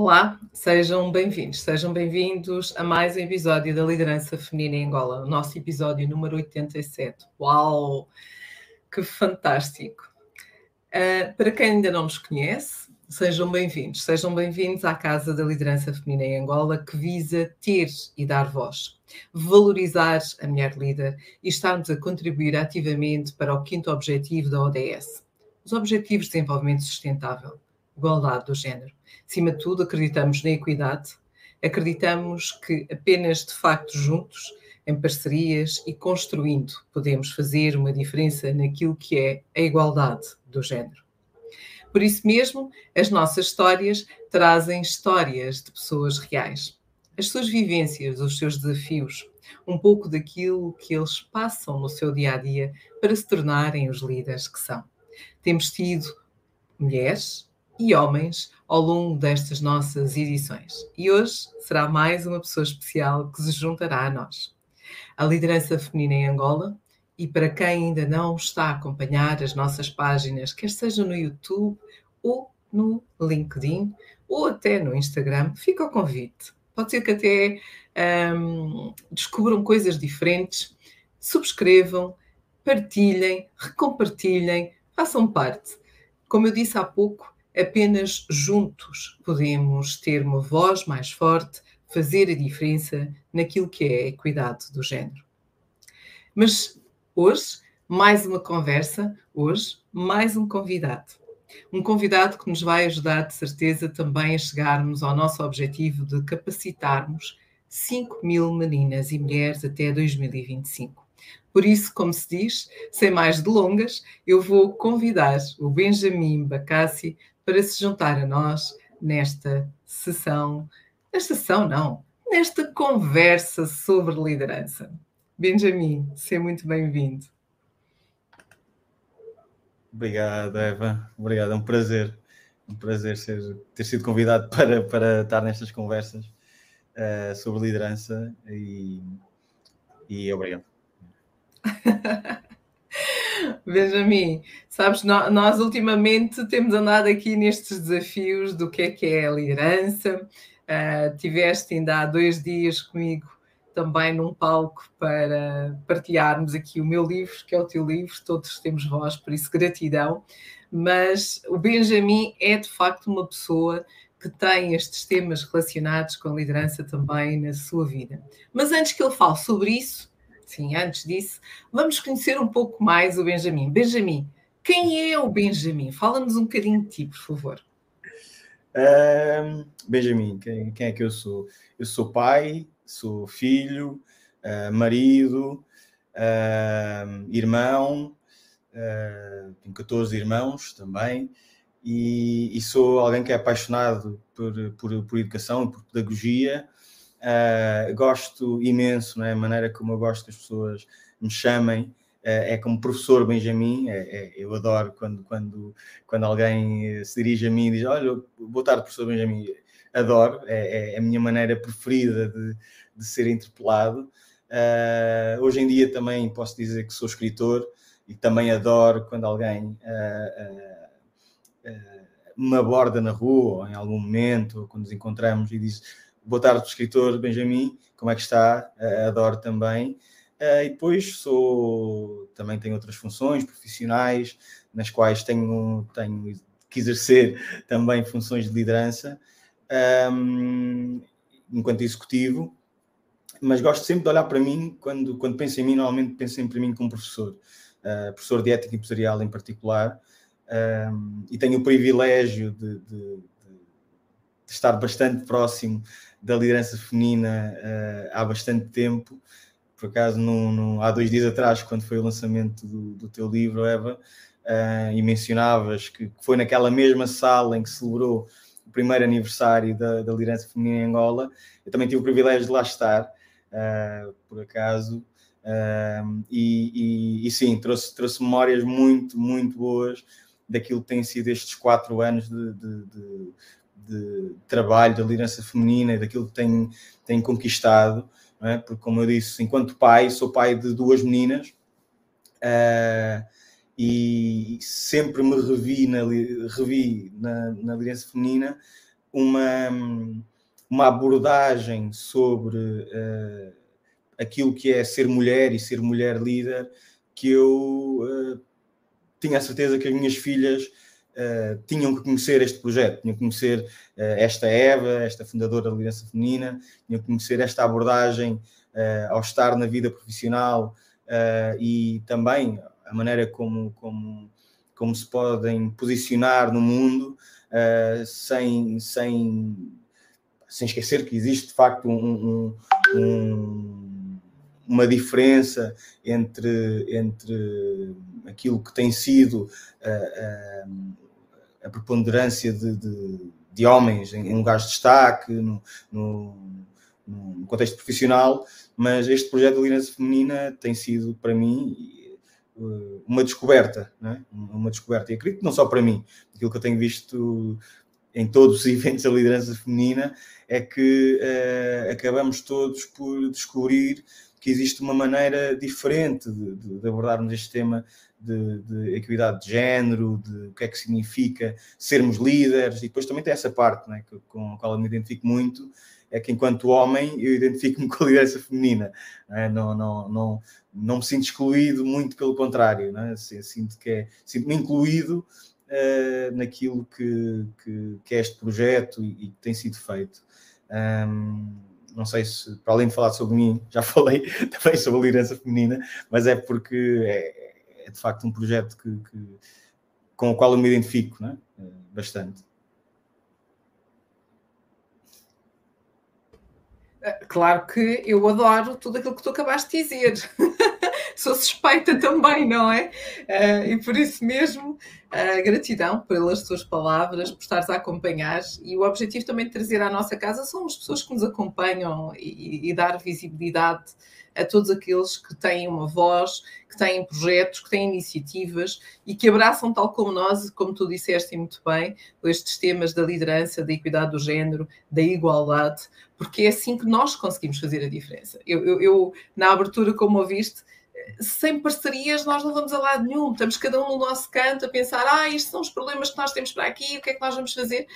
Olá, sejam bem-vindos, sejam bem-vindos a mais um episódio da Liderança Feminina em Angola, o nosso episódio número 87. Uau, que fantástico! Uh, para quem ainda não nos conhece, sejam bem-vindos, sejam bem-vindos à Casa da Liderança Feminina em Angola, que visa ter e dar voz, valorizar a mulher líder e estarmos a contribuir ativamente para o quinto objetivo da ODS, os Objetivos de Desenvolvimento Sustentável, igualdade do género Acima de tudo, acreditamos na equidade, acreditamos que apenas de facto juntos, em parcerias e construindo, podemos fazer uma diferença naquilo que é a igualdade do género. Por isso mesmo, as nossas histórias trazem histórias de pessoas reais. As suas vivências, os seus desafios, um pouco daquilo que eles passam no seu dia a dia para se tornarem os líderes que são. Temos tido mulheres, e homens ao longo destas nossas edições. E hoje será mais uma pessoa especial que se juntará a nós. A liderança feminina em Angola, e para quem ainda não está a acompanhar as nossas páginas, quer seja no YouTube ou no LinkedIn ou até no Instagram, fica o convite. Pode ser que até hum, descubram coisas diferentes, subscrevam, partilhem, recompartilhem, façam parte. Como eu disse há pouco, Apenas juntos podemos ter uma voz mais forte, fazer a diferença naquilo que é a equidade do género. Mas hoje, mais uma conversa, hoje, mais um convidado. Um convidado que nos vai ajudar, de certeza, também a chegarmos ao nosso objetivo de capacitarmos 5 mil meninas e mulheres até 2025. Por isso, como se diz, sem mais delongas, eu vou convidar o Benjamin Bacassi para se juntar a nós nesta sessão, nesta sessão não, nesta conversa sobre liderança. Benjamin, seja muito bem-vindo. Obrigado, Eva. Obrigado, é um prazer. Um prazer ser, ter sido convidado para, para estar nestas conversas uh, sobre liderança e, e obrigado. Benjamin, sabes, nós ultimamente temos andado aqui nestes desafios do que é que é a liderança. Uh, tiveste ainda há dois dias comigo também num palco para partilharmos aqui o meu livro, que é o teu livro, todos temos voz, por isso gratidão. Mas o Benjamin é de facto uma pessoa que tem estes temas relacionados com a liderança também na sua vida. Mas antes que ele fale sobre isso, Sim, antes disso, vamos conhecer um pouco mais o Benjamin. Benjamin, quem é o Benjamin? Fala-nos um bocadinho de ti, por favor. Um, Benjamin, quem, quem, é que eu sou? Eu sou pai, sou filho, uh, marido, uh, irmão, uh, tenho 14 irmãos também, e, e, sou alguém que é apaixonado por, por, por educação por pedagogia, Uh, gosto imenso, né? a maneira como eu gosto que as pessoas me chamem. Uh, é como professor Benjamin, é, é, eu adoro quando, quando, quando alguém se dirige a mim e diz: Olha, boa tarde, professor Benjamin. Adoro, é, é a minha maneira preferida de, de ser interpelado. Uh, hoje em dia também posso dizer que sou escritor e também adoro quando alguém me aborda na rua ou em algum momento, ou quando nos encontramos e diz Boa tarde, escritor Benjamin, como é que está? Uh, adoro também. Uh, e depois sou, também tenho outras funções profissionais, nas quais tenho, tenho que exercer também funções de liderança um, enquanto executivo, mas gosto sempre de olhar para mim, quando, quando penso em mim, normalmente penso sempre em mim como professor, uh, professor de ética empresarial em particular, um, e tenho o privilégio de, de, de estar bastante próximo da liderança feminina uh, há bastante tempo. Por acaso, há dois dias atrás, quando foi o lançamento do, do teu livro, Eva, uh, e mencionavas que, que, foi naquela mesma sala em que celebrou o primeiro aniversário da, da liderança feminina em Angola, eu também tive o privilégio de lá estar, uh, por acaso. E, e, e, sim, trouxe, trouxe memórias muito, muito boas daquilo que tem sido estes quatro anos de, de, de de trabalho, da liderança feminina e daquilo que tem, tem conquistado, é? porque, como eu disse, enquanto pai, sou pai de duas meninas uh, e sempre me revi na, revi na, na liderança feminina uma, uma abordagem sobre uh, aquilo que é ser mulher e ser mulher líder que eu uh, tinha a certeza que as minhas filhas uh, tinham que conhecer este projeto, tinham que conhecer esta Eva, esta fundadora da liderança feminina, tinham que conhecer esta abordagem ao estar na vida profissional e também a maneira como, como, como se podem posicionar no mundo sem, sem sem esquecer que existe de facto um, um, uma diferença entre, entre aquilo que tem sido a, a preponderância de, de, de, homens em, em lugares de destaque, no, no, no, contexto profissional, mas este projeto de liderança feminina tem sido para mim uma descoberta, é? uma descoberta, e acredito não só para mim, aquilo que eu tenho visto em todos os eventos da liderança feminina, é que uh, acabamos todos por descobrir que existe uma maneira diferente de, de abordarmos este tema de, de, equidade de género, de o que é que significa sermos líderes, e depois também tem essa parte né, que, com a qual eu me identifico muito, é que enquanto homem eu identifico-me com a liderança feminina, né? não, não, não, não me sinto excluído, muito pelo contrário, né? sinto que é, sinto-me incluído uh, naquilo que, que, que, é este projeto e, e que tem sido feito. Um, não sei se, para além de falar sobre mim, já falei também sobre a liderança feminina, mas é porque é, é de facto um projeto que, que, com o qual eu me identifico né? bastante. Claro que eu adoro tudo aquilo que tu acabaste de dizer. Sou suspeita também, não é? Uh, e por isso mesmo, uh, gratidão pelas tuas palavras, por estares a acompanhar. E o objetivo também de trazer à nossa casa são as pessoas que nos acompanham e, e dar visibilidade a todos aqueles que têm uma voz, que têm projetos, que têm iniciativas e que abraçam, tal como nós, como tu disseste muito bem, estes temas da liderança, da equidade do género, da igualdade, porque é assim que nós conseguimos fazer a diferença. Eu, eu, eu na abertura, como ouviste, sem parcerias nós não vamos a lado nenhum. Estamos cada um no nosso canto a pensar, ah, estes são os problemas que nós temos para aqui, o que é que nós vamos fazer?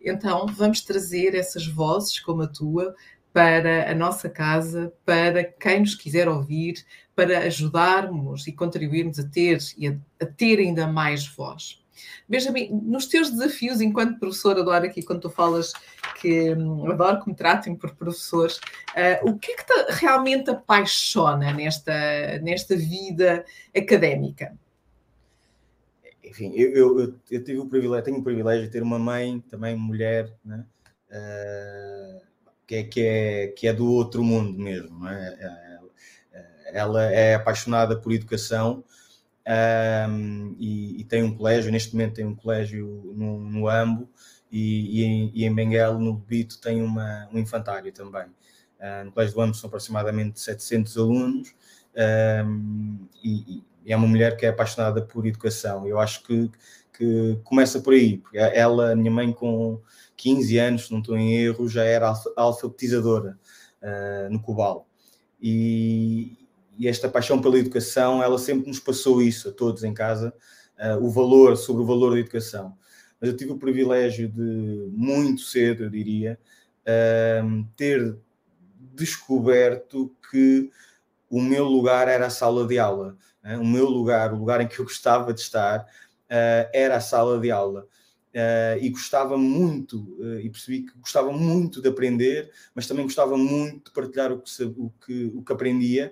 Então, vamos trazer essas vozes como a tua para a nossa casa, para quem nos quiser ouvir, para ajudarmos e contribuirmos a ter e a, a ter ainda mais voz. Benjamin, nos teus desafios enquanto professor, adoro aqui quando tu falas que hum, adoro que me tratem por professores, uh, o que é que te realmente apaixona nesta, nesta vida académica? Enfim, eu, eu, eu, tive o privilégio, tenho o privilégio de ter uma mãe, também mulher, né? Uh, que, é, que, é, que é do outro mundo mesmo. É? Ela é apaixonada por educação um, e, e, tem um colégio, neste momento tem um colégio no, no Ambo e, e, em, e em Benguela, no Bito, tem uma, um infantário também. Uh, no colégio do Ambo são aproximadamente 700 alunos um, e, e, é uma mulher que é apaixonada por educação. Eu acho que, que começa por aí, porque ela, minha mãe, com 15 anos, se não estou em erro, já era alfabetizadora uh, no Cobal. E, e, esta paixão pela educação, ela sempre nos passou isso a todos em casa, uh, o valor, sobre o valor da educação. Mas eu tive o privilégio de, muito cedo, eu diria, uh, ter descoberto que o meu lugar era a sala de aula. Né? O meu lugar, o lugar em que eu gostava de estar, era a sala de aula. Uh, e gostava muito, uh, e percebi que gostava muito de aprender, mas também gostava muito de partilhar o que, o que, o que aprendia.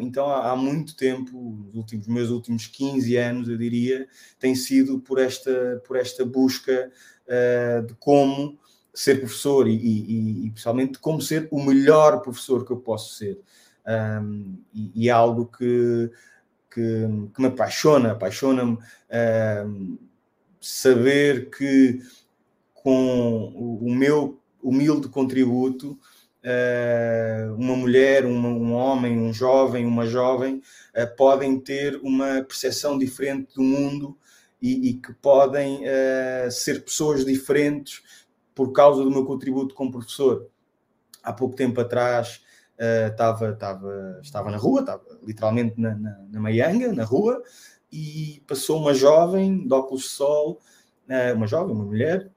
Então, há, muito tempo, os últimos, meus últimos 15 anos, eu diria, tem sido por esta, por esta busca de como ser professor e, e, e, principalmente de como ser o melhor professor que eu posso ser. Um, e, e, é algo que, que, que me apaixona, apaixona-me saber que com o meu humilde contributo, uma mulher, um homem, um jovem, uma jovem, eh, podem ter uma percepção diferente do mundo e, e que podem eh, ser pessoas diferentes por causa do meu contributo como professor. Há pouco tempo atrás estava, estava, estava na rua, estava literalmente na, na, na Maianga, na rua, e passou uma jovem de óculos de sol uma jovem, uma mulher,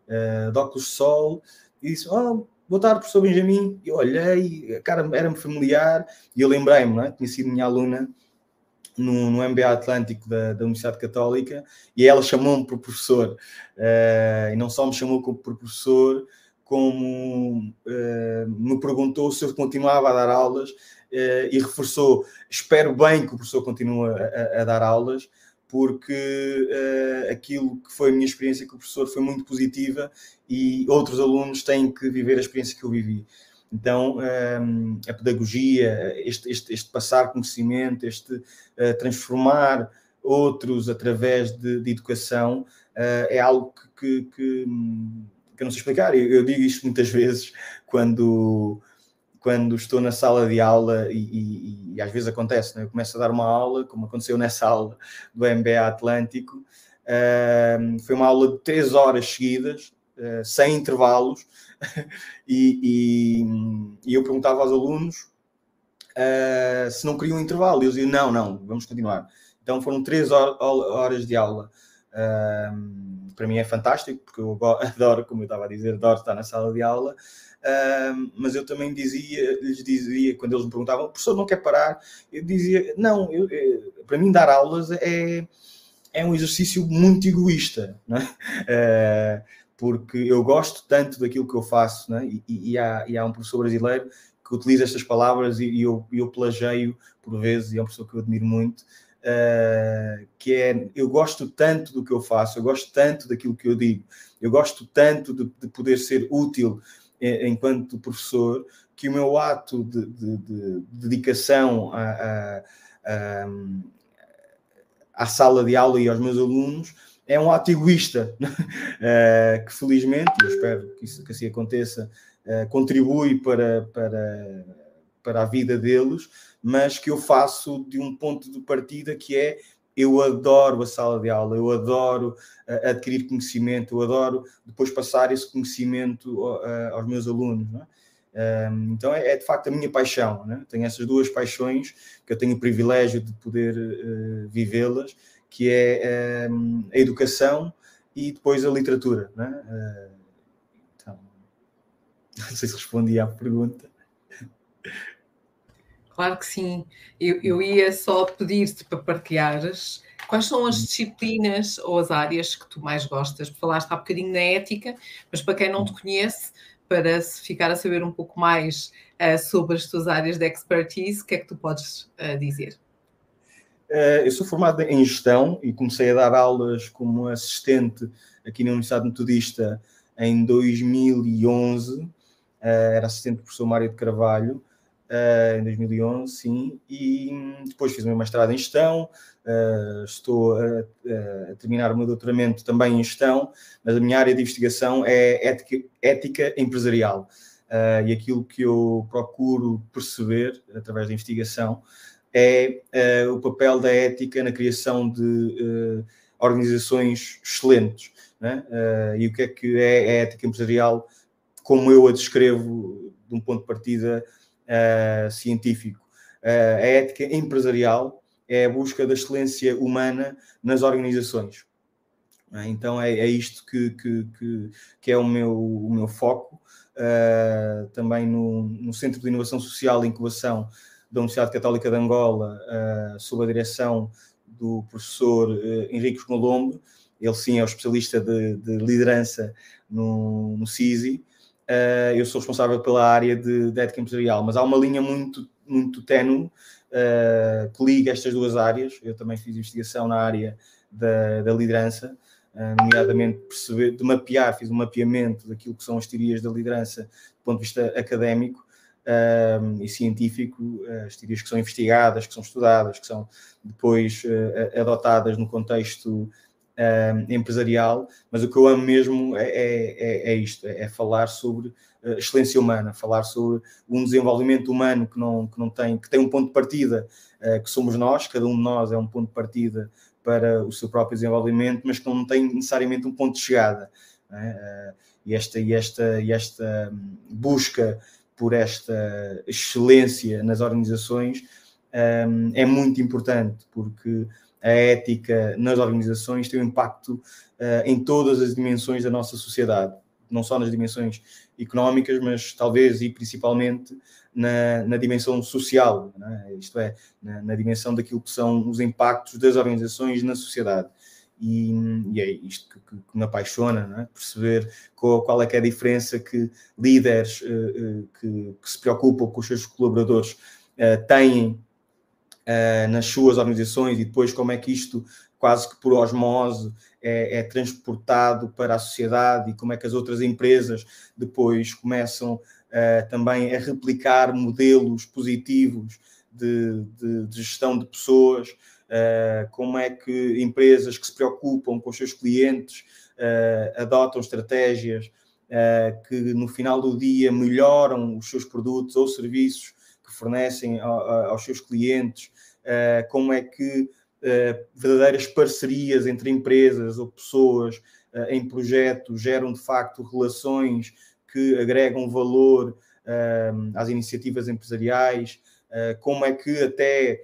de óculos de sol, e disse: oh, boa tarde, professor Benjamin. Eu olhei, a cara era-me familiar, e eu lembrei-me, é? tinha sido minha aluna no, no MBA Atlântico da, da, Universidade Católica e ela chamou-me por professor. Uh, e não só me chamou por professor, como uh, me perguntou se eu continuava a dar aulas uh, e reforçou: espero bem que o professor continue a, a dar aulas, porque aquilo que foi a minha experiência com o professor foi muito positiva e outros alunos têm que viver a experiência que eu vivi. Então, um, a pedagogia, este, este, este, passar conhecimento, este uh, transformar outros através de, de educação, uh, é algo que, que, que, que, eu não sei explicar. Eu, eu, digo isto muitas vezes quando, quando estou na sala de aula e, e, e às vezes acontece, né? eu começo a dar uma aula, como aconteceu nessa aula do MBA Atlântico, uh, foi uma aula de três horas seguidas, uh, sem intervalos, e, e, eu perguntava aos alunos uh, se não queriam um intervalo. E eles diziam: não, não, vamos continuar. Então foram três horas de aula. Para mim é fantástico, porque eu adoro, como eu estava a dizer, adoro estar na sala de aula. Uh, mas eu também dizia, lhes dizia, quando eles me perguntavam, o professor não quer parar? Eu dizia: não, eu, eu, para mim dar aulas é, é um exercício muito egoísta. É? uh, porque eu gosto tanto daquilo que eu faço, né? e, e, há, e há um professor brasileiro que utiliza estas palavras e, e eu, eu plageio por vezes, e é um professor que eu admiro muito, uh, que é, eu gosto tanto do que eu faço, eu gosto tanto daquilo que eu digo, eu gosto tanto de, de poder ser útil eh, enquanto professor, que o meu ato de, de, de dedicação a, a, à sala de aula e aos meus alunos é um ato egoísta, uh, que felizmente, eu espero que, isso, que assim aconteça, uh, contribui para, para, para a vida deles, mas que eu faço de um ponto de partida que é eu adoro a sala de aula, eu adoro uh, adquirir conhecimento, eu adoro depois passar esse conhecimento uh, aos meus alunos. É? Uh, então é, é, de facto a minha paixão. É? Tenho essas duas paixões que eu tenho o privilégio de poder vivê-las que é ehm, a educação e depois a literatura. Né? Uh, então, não sei se respondi à pergunta. Claro que sim. Eu, eu ia só pedir-te para partilhares quais são as disciplinas ou as áreas que tu mais gostas. Falaste há bocadinho na ética, mas para quem não te conhece, para ficar a saber um pouco mais uh, sobre as tuas áreas de expertise, o que é que tu podes uh, dizer? Eh, eu sou formado em gestão e comecei a dar aulas como assistente aqui na Universidade Metodista em 2011. Eh, era assistente do professor Mário de Carvalho, em 2011, sim. E depois fiz o meu mestrado em gestão. estou a, a, terminar o meu doutoramento também em gestão, mas a minha área de investigação é ética, ética empresarial. e aquilo que eu procuro perceber através da investigação é o papel da ética na criação de organizações excelentes. Né? E o que é que é a ética empresarial, como eu a descrevo de um ponto de partida científico? a ética empresarial é a busca da excelência humana nas organizações. Né? Então é, é isto que, que, que, que, é o meu, o meu foco. também no, no Centro de Inovação Social e Incubação da Universidade Católica de Angola, uh, sob a direção do professor uh, Henrique Colombo. Ele sim é o especialista de, de liderança no, no CISI. Uh, eu sou responsável pela área de, de, ética empresarial, mas há uma linha muito, muito tenue uh, que liga estas duas áreas. Eu também fiz investigação na área da, da liderança, uh, nomeadamente perceber, de mapear, fiz um mapeamento daquilo que são as teorias da liderança do ponto de vista académico e científico, as teorias que são investigadas, que são estudadas, que são depois adotadas no contexto um, empresarial, mas o que eu amo mesmo é, é, é, é isto, é, é falar sobre uh, excelência humana, falar sobre um desenvolvimento humano que não, que não tem, que tem um ponto de partida, uh, que somos nós, cada um de nós é um ponto de partida para o seu próprio desenvolvimento, mas que não tem necessariamente um ponto de chegada. É? e esta, e esta, e esta busca por esta excelência nas organizações um, é muito importante, porque a ética nas organizações tem um impacto uh, em todas as dimensões da nossa sociedade, não só nas dimensões económicas, mas talvez e principalmente na, na dimensão social, é? isto é, na, na, dimensão daquilo que são os impactos das organizações na sociedade. E, e é isto que, que, que me apaixona, é? perceber qual, qual, é que é a diferença que líderes uh, uh, que, que, se preocupam com os seus colaboradores uh, têm nas suas organizações e depois como é que isto quase que por osmose é, é, transportado para a sociedade e como é que as outras empresas depois começam também a replicar modelos positivos de, de, de gestão de pessoas, uh, como é que empresas que se preocupam com os seus clientes uh, adotam estratégias uh, que no final do dia melhoram os seus produtos ou serviços que fornecem aos seus clientes, como é que verdadeiras parcerias entre empresas ou pessoas em projetos geram de facto relações que agregam valor às iniciativas empresariais, como é que até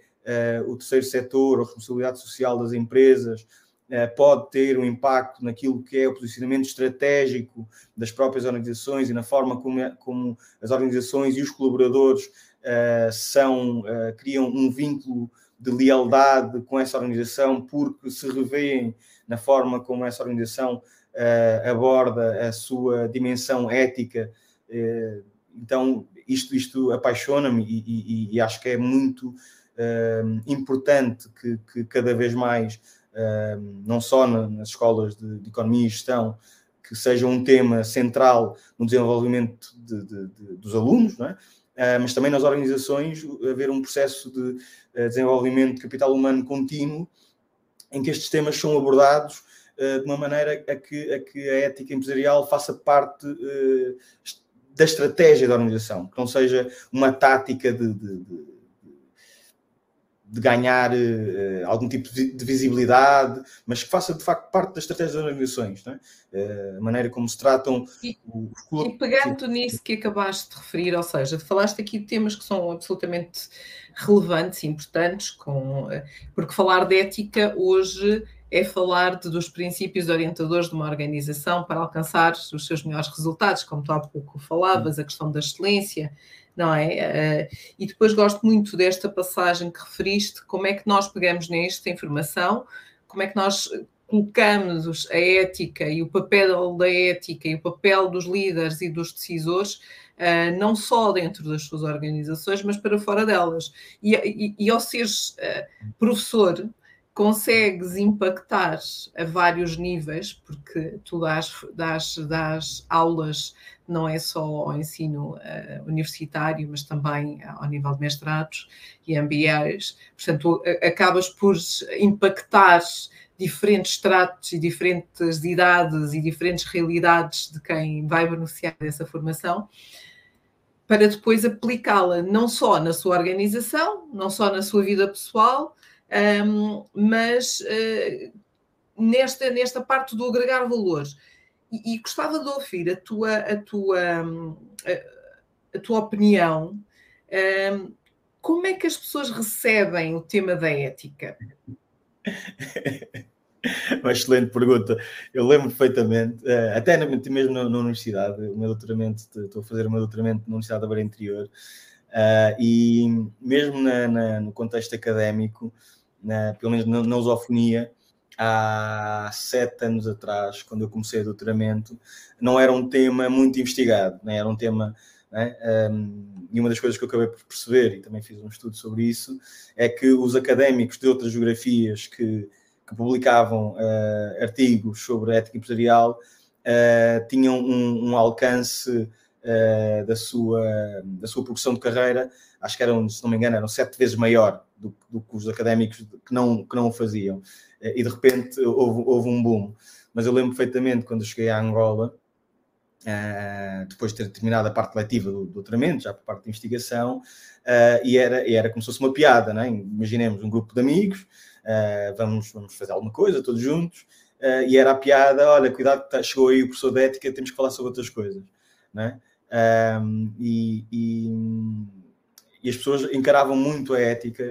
o terceiro setor, a responsabilidade social das empresas, pode ter um impacto naquilo que é o posicionamento estratégico das próprias organizações e na forma como, é, como as organizações e os colaboradores uh, são, criam um vínculo de lealdade com essa organização porque se revêem na forma como essa organização aborda a sua dimensão ética. então, isto, isto apaixona-me e, e, e, acho que é muito uh, importante que, que, cada vez mais, uh, não só na, nas escolas de, de, economia e gestão, que seja um tema central no desenvolvimento de, de, dos alunos, não é? Uh, mas também nas organizações haver um processo de uh, desenvolvimento de capital humano contínuo em que estes temas são abordados uh, de uma maneira a que, a que, a ética empresarial faça parte da estratégia da organização, que não seja uma tática de, de, de de ganhar uh, algum tipo de visibilidade, mas que faça de facto parte da estratégia das organizações, é? uh, a maneira como se tratam e, os E pegando nisso que acabaste de referir, ou seja, falaste aqui de temas que são absolutamente relevantes e importantes, com, porque falar de ética hoje é falar de, dos princípios orientadores de uma organização para alcançar os seus melhores resultados, como tu há pouco falavas, a questão da excelência, não é? Uh, e depois gosto muito desta passagem que referiste, como é que nós pegamos nesta informação, como é que nós colocamos a ética e o papel da ética e o papel dos líderes e dos decisores, uh, não só dentro das suas organizações, mas para fora delas. E, e, e ao seres professor, consegues impactar a vários níveis, porque tu dás, dás, dás aulas não é só ao ensino uh, universitário, mas também ao nível de mestrados e MBAs. Portanto, acabas por impactar diferentes estratos e diferentes idades e diferentes realidades de quem vai beneficiar dessa formação, para depois aplicá-la não só na sua organização, não só na sua vida pessoal, um, mas uh, nesta, nesta parte do agregar valor. E, gostava de ouvir a tua, a tua, a, a tua opinião. Um, como é que as pessoas recebem o tema da ética? Uma excelente pergunta. Eu lembro perfeitamente, eh, até mesmo na, universidade, o meu doutoramento, estou a fazer o meu doutoramento na Universidade da Beira Interior, uh, e mesmo na, na, no contexto académico, pelo menos na, na usofonia, há sete anos atrás, quando eu comecei o doutoramento, não era um tema muito investigado, né? era um tema. Né? Um, e uma das coisas que eu acabei por perceber, e também fiz um estudo sobre isso, é que os académicos de outras geografias que, que publicavam uh, artigos sobre ética empresarial uh, tinham um, um alcance uh, da, sua, da sua progressão de carreira, acho que eram, se não me engano, eram sete vezes maior do, do que os académicos que não, que não o faziam. Eh, e de repente houve, houve um boom. Mas eu lembro perfeitamente quando cheguei à Angola, Uh, depois de ter terminado a parte letiva do, do doutoramento, já por parte de investigação, uh, e, era, e era como se fosse uma piada, né? imaginemos um grupo de amigos, uh, vamos, vamos fazer alguma coisa todos juntos, e era a piada, olha, cuidado, tá, chegou aí o professor de ética, temos que falar sobre outras coisas. Né? e, e, e, as pessoas encaravam muito a ética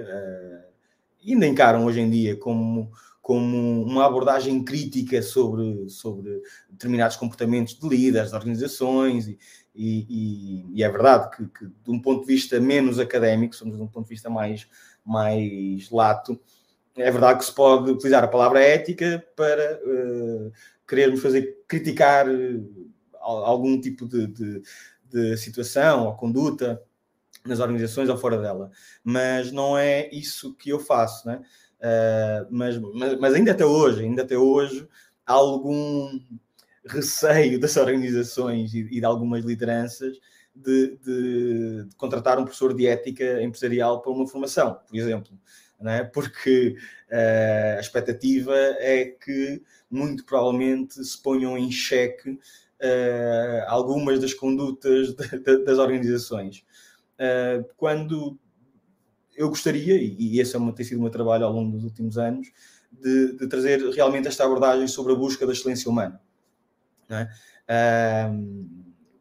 ainda encaram hoje em dia como, como uma abordagem crítica sobre, sobre determinados comportamentos de líderes, de organizações, e, e, e é verdade que, que, de um ponto de vista menos académico, somos de um ponto de vista mais, mais lato, é verdade que se pode utilizar a palavra ética para uh, querermos fazer criticar uh, algum tipo de, de, de, situação ou conduta nas organizações ou fora dela, mas não é isso que eu faço, né? Uh, mas, mas, mas, ainda até hoje, ainda até hoje, há algum receio das organizações e, e de algumas lideranças de, de, de, contratar um professor de ética empresarial para uma formação, por exemplo, né? porque uh, a expectativa é que muito provavelmente se ponham em xeque uh, algumas das condutas de, das organizações. Quando eu gostaria, e esse é uma, tem sido o meu trabalho ao longo dos últimos anos, de, de trazer realmente esta abordagem sobre a busca da excelência humana. É?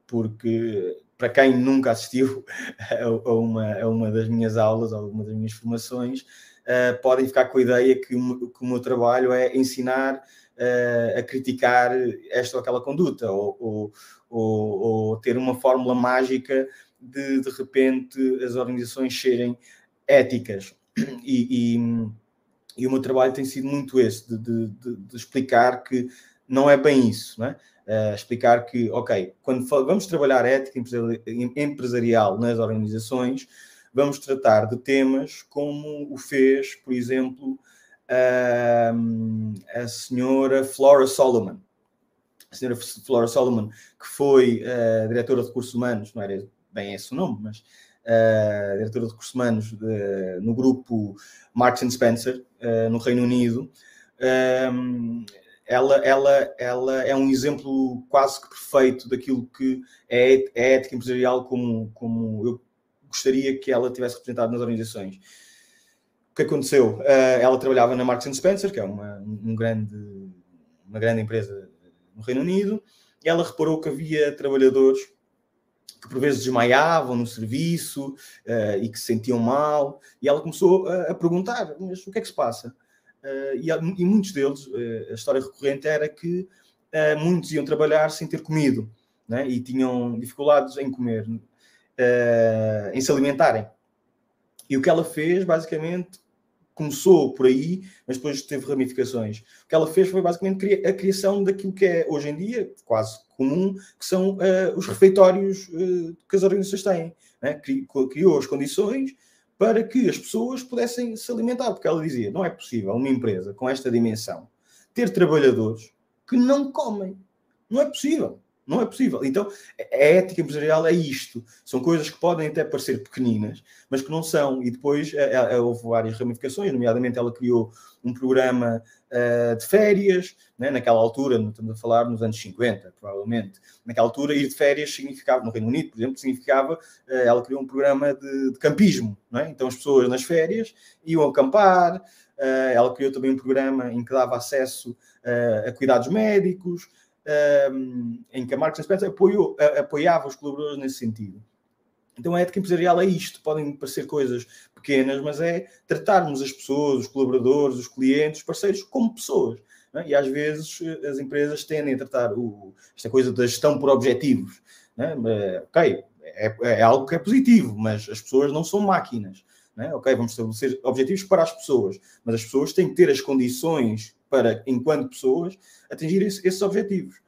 porque para quem nunca assistiu a uma, a uma das minhas aulas, a uma das minhas formações, uh, podem ficar com a ideia que o, que o meu trabalho é ensinar uh, a criticar esta ou aquela conduta, ou, ou, ou, ou, ter uma fórmula mágica de de repente as organizações serem éticas. E, e, e o meu trabalho tem sido muito esse, de, de, de, de explicar que não é bem isso? Uh, explicar que, ok, quando vamos trabalhar ética empresarial nas organizações, vamos tratar de temas como o fez, por exemplo, uh, a senhora Flora Solomon. A senhora Flora Solomon, que foi uh, diretora de recursos humanos, não era bem esse o nome, mas uh, diretora de recursos humanos de, no grupo Marks Spencer, no Reino Unido. Um, ela, ela, ela é um exemplo quase que perfeito daquilo que é, é ética empresarial como, como eu gostaria que ela tivesse representado nas organizações. O que aconteceu? Uh, ela trabalhava na Marks Spencer, que é uma, um grande, uma grande empresa no Reino Unido, e ela reparou que havia trabalhadores que por vezes desmaiavam no serviço uh, e que se sentiam mal, e ela começou a, a perguntar, mas o que é que se passa? Uh, e, e, muitos deles, uh, a história recorrente era que muitos iam trabalhar sem ter comido né? e tinham dificuldades em comer, em se alimentarem. E o que ela fez, basicamente, começou por aí, mas depois teve ramificações. O que ela fez foi basicamente a criação daquilo que é hoje em dia quase comum, que são os refeitórios que as organizações têm. Né? Criou as condições para que as pessoas pudessem se alimentar, porque ela dizia: não é possível uma empresa com esta dimensão ter trabalhadores que não comem. Não é possível. Não é possível. Então, a ética empresarial é isto. São coisas que podem até parecer pequeninas, mas que não são. E depois é, é, houve várias ramificações, nomeadamente ela criou um programa uh, de férias, né? naquela altura, estamos a falar nos anos 50, provavelmente. Naquela altura, ir de férias significava, no Reino Unido, por exemplo, significava, uh, ela criou um programa de, de campismo. É? Então, as pessoas nas férias iam acampar. Uh, ela criou também um programa em que dava acesso a cuidados médicos em que a Marks Spencer apoiou, apoiava os colaboradores nesse sentido. Então a ética empresarial é isto, podem parecer coisas pequenas, mas é tratarmos as pessoas, os colaboradores, os clientes, os parceiros como pessoas. É? E às vezes as empresas tendem a tratar o, esta coisa da gestão por objetivos. É? Ok, é, é, algo que é positivo, mas as pessoas não são máquinas. É? Ok, vamos estabelecer objetivos para as pessoas, mas as pessoas têm que ter as condições para, enquanto pessoas, atingir esse, esses objetivos.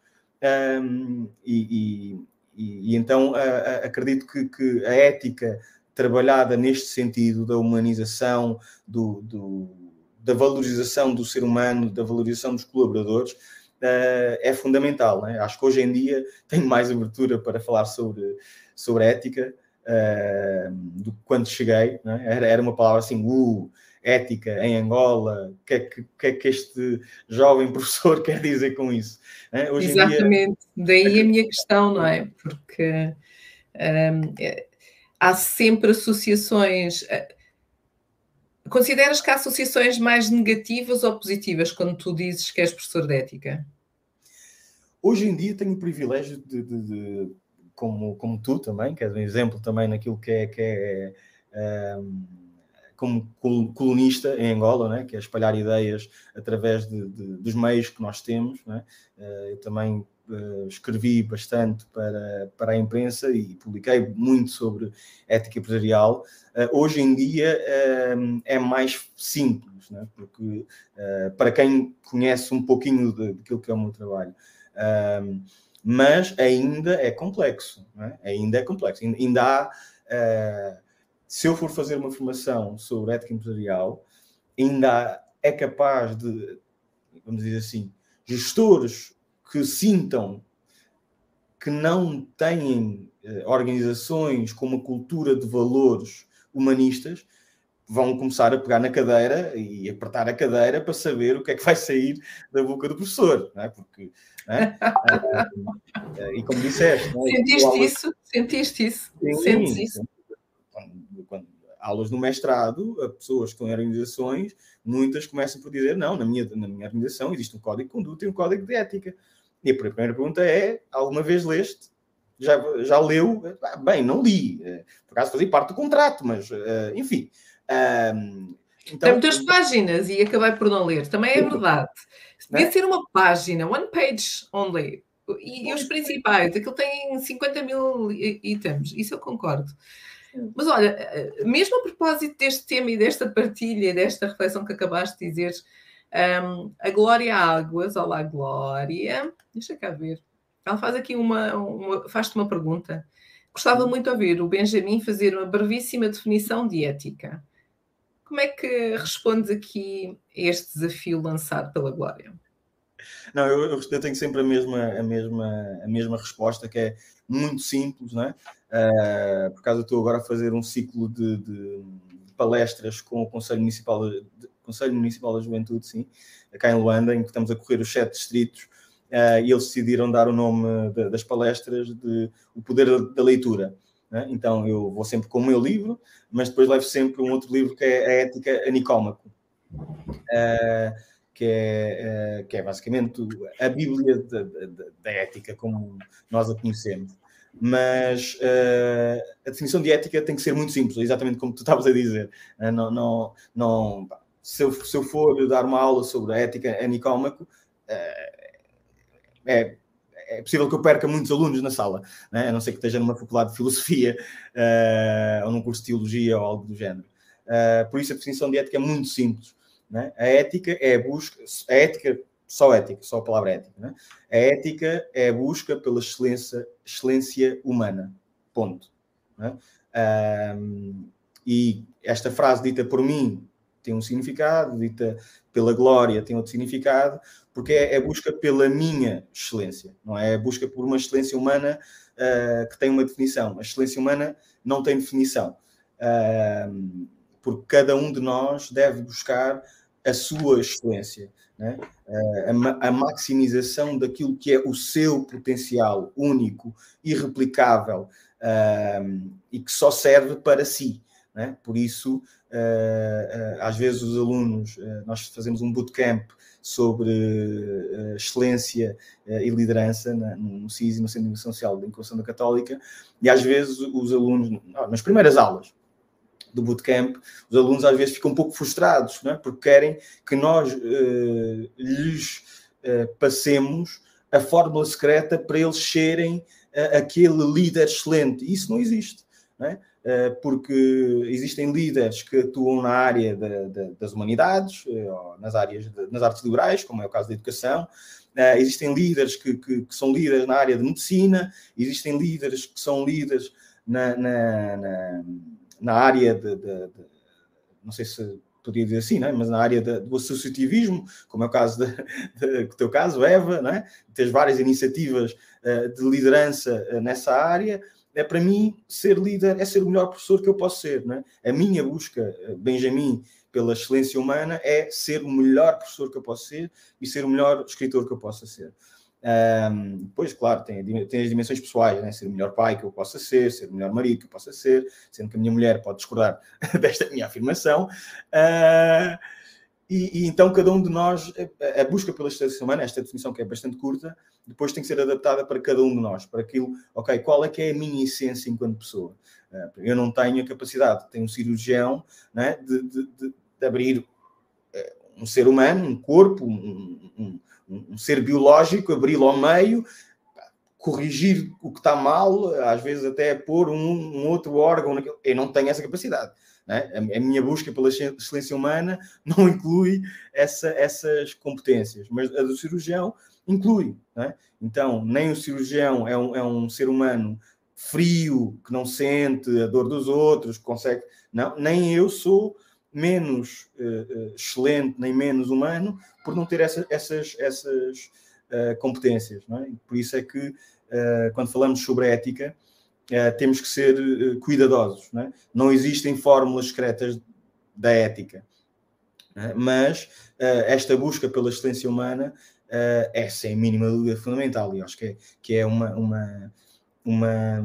Um, e, e, e, então a, a, acredito que, que, a ética trabalhada neste sentido da humanização, do, do, da valorização do ser humano, da valorização dos colaboradores, uh, é fundamental. Né? Acho que hoje em dia tenho mais abertura para falar sobre, sobre ética uh, do que quando cheguei. Né? Era, era uma palavra assim, uh, ética em Angola, o que, é que, que, é que este jovem professor quer dizer com isso? Hoje Exatamente, dia... daí a minha questão, não é? Porque um, é, há sempre associações. Eh, consideras que há associações mais negativas ou positivas quando tu dizes que és professor de ética? Hoje em dia tenho o privilégio de, de, de como, como tu também, que és um exemplo também naquilo que é, que é um, como colunista em Angola, né? que é espalhar ideias através de, de, dos meios que nós temos. Né? Eu também uh, escrevi bastante para, para a imprensa e publiquei muito sobre ética empresarial. Uh, hoje em dia é mais simples, né? porque para quem conhece um pouquinho daquilo que é o meu trabalho, mas ainda é complexo, né? ainda é complexo, ainda há. Se eu for fazer uma formação sobre ética empresarial, ainda é capaz de, vamos dizer assim, gestores que sintam que não têm eh, organizações com uma cultura de valores humanistas, vão começar a pegar na cadeira e apertar a cadeira para saber o que é que vai sair da boca do professor, não é? Porque, não é? uh, e como disseste, é? sentiste isso? Sentiste isso? Sim, Sentes isso? Aulas no mestrado, a pessoas que estão em organizações, muitas começam por dizer: não, na minha, na mina organização existe um código de conduta e um código de ética. E a primeira pergunta é: alguma vez leste? Já, já leu? Ah, bem, não li. Eh, por acaso fazia parte do contrato, mas uh, enfim. Um, então, Tem muitas páginas e acabei por não ler. Também é verdade. Devia é? ser uma página, one page only. E, e, os principais, aquilo tem 50 mil itens, isso eu concordo. Mas olha, eh, mesmo a propósito deste tema e desta partilha, desta reflexão que acabaste de dizer, um, a Glória Águas, olá Glória, deixa cá ver. Ela faz aqui uma, uma faz-te uma pergunta. Gostava muito de ouvir o Benjamin fazer uma brevíssima definição de ética. Como é que respondes aqui a este desafio lançado pela Glória? Não, eu, eu, tenho sempre a mesma, a, mesma, a mesma resposta, que é muito simples, não é? Uh, por causa estou agora a fazer um ciclo de, de palestras com o Conselho Municipal de, Conselho Municipal da Juventude, sim, cá em Luanda, em que estamos a correr os sete distritos, uh, e eles decidiram dar o nome de, das palestras de O Poder da Leitura. Né? Então eu vou sempre com o meu livro, mas depois levo sempre um outro livro que é a Ética a Nicómaco, uh, que, é, uh, que é basicamente a Bíblia da, da, da ética, como nós a conhecemos mas uh, a definição de ética tem que ser muito simples, exatamente como tu estavas a dizer. Uh, não, não, não, se eu, se eu for dar uma aula sobre a ética anicómaco, eh, é, é possível que eu perca muitos alunos na sala, né? a não ser que esteja numa faculdade de filosofia uh, ou num curso de teologia ou algo do género. Uh, por isso a definição de ética é muito simples. Né? A ética é a busca, a ética, só ética, só a palavra ética. Né? A ética é a busca pela excelência, excelência humana. Ponto. Né? Um, e esta frase dita por mim tem um significado, dita pela glória tem outro significado, porque é, é busca pela minha excelência, não é? É busca por uma excelência humana uh, que tem uma definição. A excelência humana não tem definição, uh, porque cada um de nós deve buscar a sua excelência, né? a, a, maximização daquilo que é o seu potencial único, irreplicável e que só serve para si. Né? Por isso, uh, uh, às vezes os alunos, uh, nós fazemos um bootcamp sobre excelência e liderança na, no CIS e no Centro de Educação Social da Inclusão da Católica, e às vezes os alunos, nas primeiras aulas do bootcamp, os alunos às vezes ficam um pouco frustrados, é? porque querem que nós lhes passemos a fórmula secreta para eles serem aquele líder excelente. Isso não existe. Não é? Eh, porque existem líderes que atuam na área de, de, das humanidades, eh, nas áreas de, nas artes liberais, como é o caso da educação. Existem líderes que, que, que, são líderes na área de medicina, existem líderes que são líderes na, na, na, na área de, de, de, não sei se podia dizer assim, é? mas na área do associativismo, como é o caso do teu caso, Eva, não é? tens várias iniciativas uh, de liderança uh, nessa área, é para mim ser líder é ser o melhor professor que eu posso ser. É? A minha busca, eh, Benjamin, pela excelência humana é ser o melhor professor que eu posso ser e ser o melhor escritor que eu possa ser. Um, depois, claro, tem, tem, as dimensões pessoais, né? ser o melhor pai que eu possa ser, ser o melhor marido que eu possa ser, sendo que a minha mulher pode discordar desta minha afirmação. Uh, e, e, então cada um de nós, a, a busca pela excelência humana, esta definição que é bastante curta, depois tem que ser adaptada para cada um de nós, para aquilo, ok, qual é que é a minha essência enquanto pessoa? Uh, eu não tenho a capacidade, tenho um cirurgião né, de, de, de, de abrir uh, um ser humano, um corpo, um, um, um, ser biológico, abri-lo ao meio, corrigir o que está mal, às vezes até pôr um, um outro órgão, naquilo. eu não tenho essa capacidade. Né? A, minha busca pela excelência humana não inclui essa, essas competências, mas a do cirurgião inclui. Né? Então, nem o cirurgião é um, é um ser humano frio, que não sente a dor dos outros, consegue. Não, nem eu sou menos uh, excelente, nem menos humano, por não ter essa, essas, essas uh, competências. É? Por isso é que, uh, quando falamos sobre ética, temos que ser cuidadosos. Não, é? não, existem fórmulas secretas da ética, é? mas esta busca pela excelência humana é sem mínima dúvida fundamental e acho que é, que é uma, uma, uma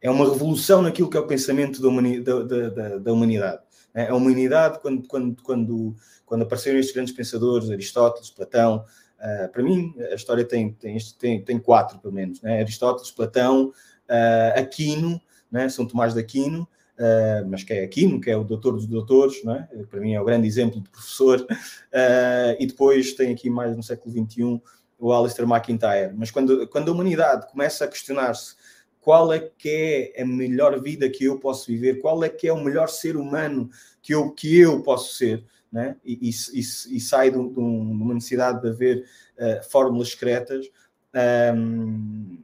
é uma revolução naquilo que é o pensamento da, humani da, da, da humanidade. A humanidade, quando, quando, quando, quando apareceram estes grandes pensadores, Aristóteles, Platão, Uh, para mim, a história tem, tem, tem, tem quatro, pelo menos. Né? Aristóteles, Platão, uh, Aquino, né? São Tomás de Aquino, uh, mas que é Aquino, que é o doutor dos doutores, né? para mim é o grande exemplo de professor. e depois tem aqui mais no século XXI o Alistair McIntyre. Mas quando, quando a humanidade começa a questionar-se qual é que é a melhor vida que eu posso viver, qual é que é o melhor ser humano que eu, que eu posso ser, né? e, e, e, e sai de, de, uma necessidade de haver uh, fórmulas secretas. Um,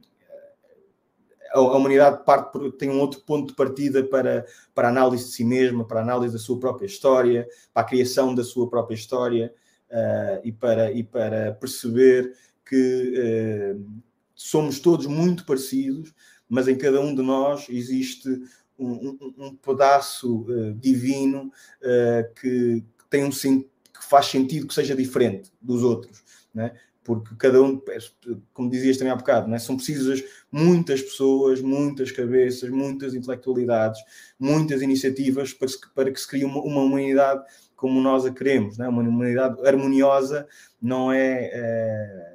a, a humanidade parte por, tem um outro ponto de partida para, para a análise de si mesma, para a análise da sua própria história, para a criação da sua própria história uh, e, para, e para perceber que uh, somos todos muito parecidos, mas em cada um de nós existe um, um, um pedaço uh, divino uh, que, tem um que faz sentido que seja diferente dos outros, né? porque cada um, como dizias também há bocado, né? são precisas muitas pessoas, muitas cabeças, muitas intelectualidades, muitas iniciativas para, se, para que se crie uma, uma, humanidade como nós a queremos, né? uma humanidade harmoniosa não é, é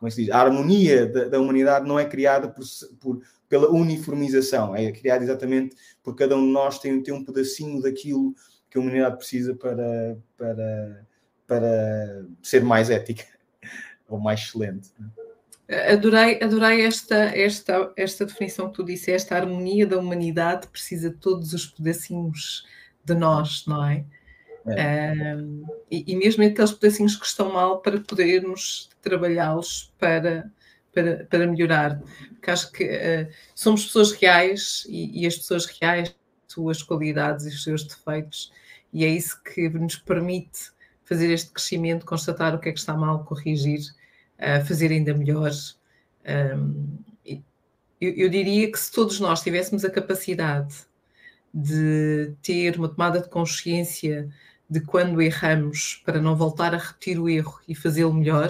como é que se diz? A harmonia da, da humanidade não é criada por, por, pela uniformização, é criada exatamente porque cada um de nós tem, tem um pedacinho daquilo que a humanidade precisa para, para, para ser mais ética ou mais excelente. Adorei, adorei esta, esta, esta definição que tu disseste, a harmonia da humanidade precisa de todos os pedacinhos de nós, não é? É. Um, e, e, mesmo aqueles pedacinhos que estão mal para podermos trabalhá-los para, para, para melhorar. Porque acho que uh, somos pessoas reais e, e, as pessoas reais, suas qualidades e os seus defeitos, e é isso que nos permite fazer este crescimento, constatar o que é que está mal, corrigir, uh, fazer ainda melhor. Um, eu, eu diria que se todos nós tivéssemos a capacidade de ter uma tomada de consciência de quando erramos para não voltar a repetir o erro e fazê-lo melhor,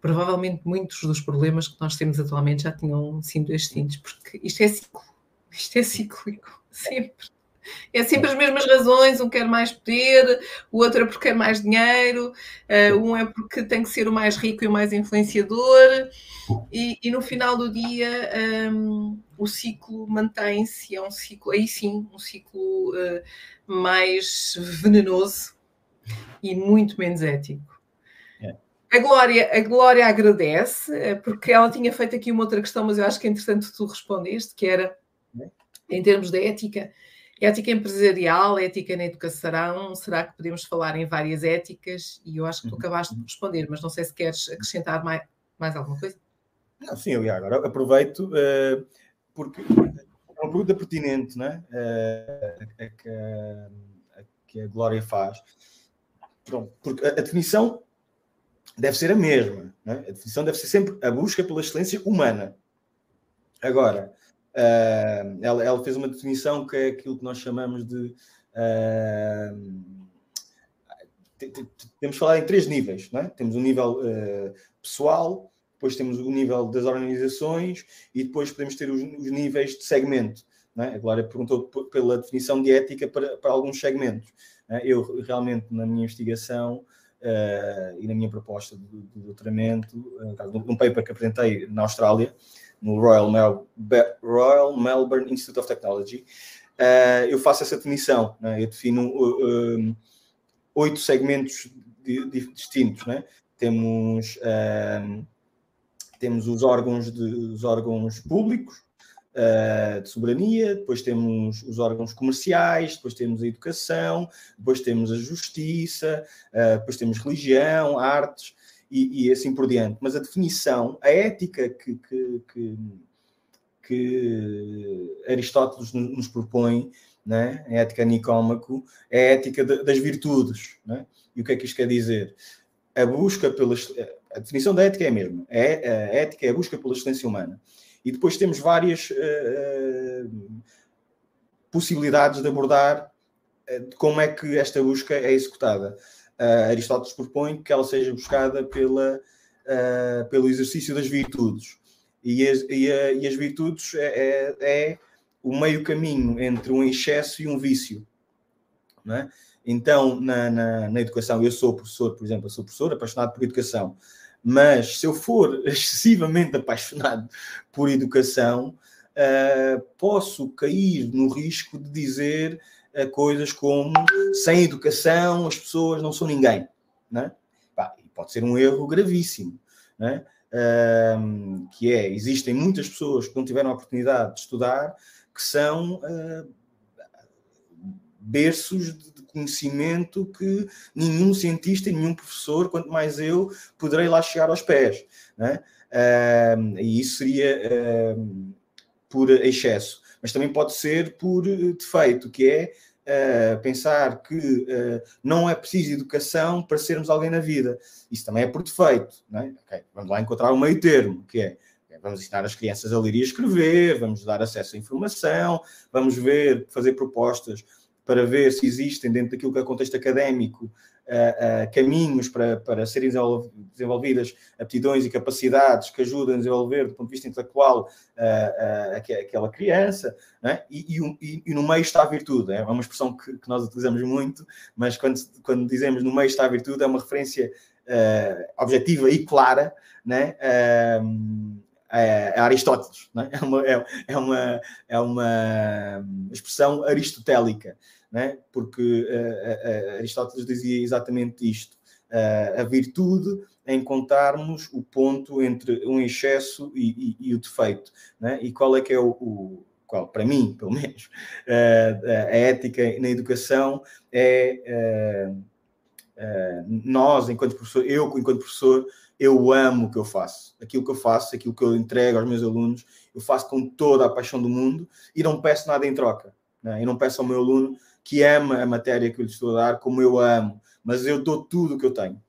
provavelmente muitos dos problemas que nós temos atualmente já tinham sido extintos, porque isto é ciclo, isto é cíclico, sempre. É sempre as mesmas razões, um quer mais poder, o outro é porque quer mais dinheiro, uh, um é porque tem que ser o mais rico e o mais influenciador, e, e no final do dia um, o ciclo mantém-se, é um ciclo, aí sim, um ciclo uh, mais venenoso e muito menos ético. É. A Glória, a Glória agradece, eh, porque ela tinha feito aqui uma outra questão, mas eu acho que é interessante tu respondeste, que era, é. em termos de ética, Ética empresarial, ética na educação, será que podemos falar em várias éticas? E eu acho que tu uhum. acabaste de responder, mas não sei se queres acrescentar mais, mais alguma coisa. Não, sim, eu agora aproveito uh, porque é uma pergunta pertinente né? Uh, a, que, a, que a Glória faz. Pronto, porque a, a definição deve ser a mesma. Né? A definição deve ser sempre a busca pela excelência humana. Agora, Uh, ela, ela, fez uma definição que é aquilo que nós chamamos de. Uh, temos falado em três níveis, não é? Temos o um nível uh, pessoal, depois temos o nível das organizações e depois podemos ter os, níveis de segmento. Não é? A Glória perguntou pela definição de ética para, para alguns segmentos. Eu realmente, na minha investigação, uh, e na minha proposta de, de doutoramento, uh, num paper que apresentei na Austrália, no Royal, Mel Royal Melbourne Institute of Technology, uh, eu faço essa definição. Né? Eu defino uh, oito segmentos distintos. Né? Temos, temos os órgãos, de, os órgãos públicos, uh, de soberania, depois temos os órgãos comerciais, depois temos a educação, depois temos a justiça, uh, depois temos religião, artes e, e, assim por diante. Mas a definição, a ética que, que, que, que Aristóteles nos propõe, né? a ética nicômaco, é a ética de, das virtudes. Né? E o que é que isto quer dizer? A busca pelas. A definição da ética é a mesma. É, a ética é a busca pela excelência humana. E depois temos várias uh, possibilidades de abordar uh, como é que esta busca é executada. Uh, Aristóteles propõe que ela seja buscada pela, pelo exercício das virtudes. E as, e a, e as virtudes é, é, é, o meio caminho entre um excesso e um vício. É? Então, na, na, na, educação, eu sou professor, por exemplo, sou professor apaixonado por educação. Mas se eu for excessivamente apaixonado por educação, uh, posso cair no risco de dizer coisas como sem educação as pessoas não são ninguém. Né? Bah, pode ser um erro gravíssimo. Né? Que é, existem muitas pessoas que não tiveram a oportunidade de estudar que são berços de conhecimento que nenhum cientista, nenhum professor, quanto mais eu, poderei lá chegar aos pés. Né? E isso seria por excesso. Mas também pode ser por defeito, que é uh, pensar que uh, não é preciso educação para sermos alguém na vida. Isso também é por defeito. Né? Okay, vamos lá encontrar um meio termo, que é vamos ensinar as crianças a ler e escrever, vamos dar acesso à informação, vamos ver, fazer propostas para ver se existem, dentro daquilo que é contexto académico, uh, caminhos para, para serem desenvolvidas aptidões e capacidades que ajudem a desenvolver, do ponto de vista intelectual, uh, aquela criança, é? e, e, e, no meio está a virtude. É uma expressão que, que, nós utilizamos muito, mas quando, quando dizemos no meio está a virtude, é uma referência objetiva e clara, né? É, Aristóteles, é? É, uma, é, é, uma, é uma expressão aristotélica, é? porque uh, uh, Aristóteles dizia exatamente isto. Uh, a virtude é encontrarmos o ponto entre um excesso e, e, e o defeito. E qual é que é o, o qual, para mim, pelo menos, a ética na educação é nós, enquanto professor, eu, enquanto professor, eu amo o que eu faço. Aquilo que eu faço, aquilo que eu entrego aos meus alunos, eu faço com toda a paixão do mundo e não peço nada em troca. Né? Eu não peço ao meu aluno que ama a matéria que eu lhe estou a dar como eu a amo, mas eu dou tudo o que eu tenho.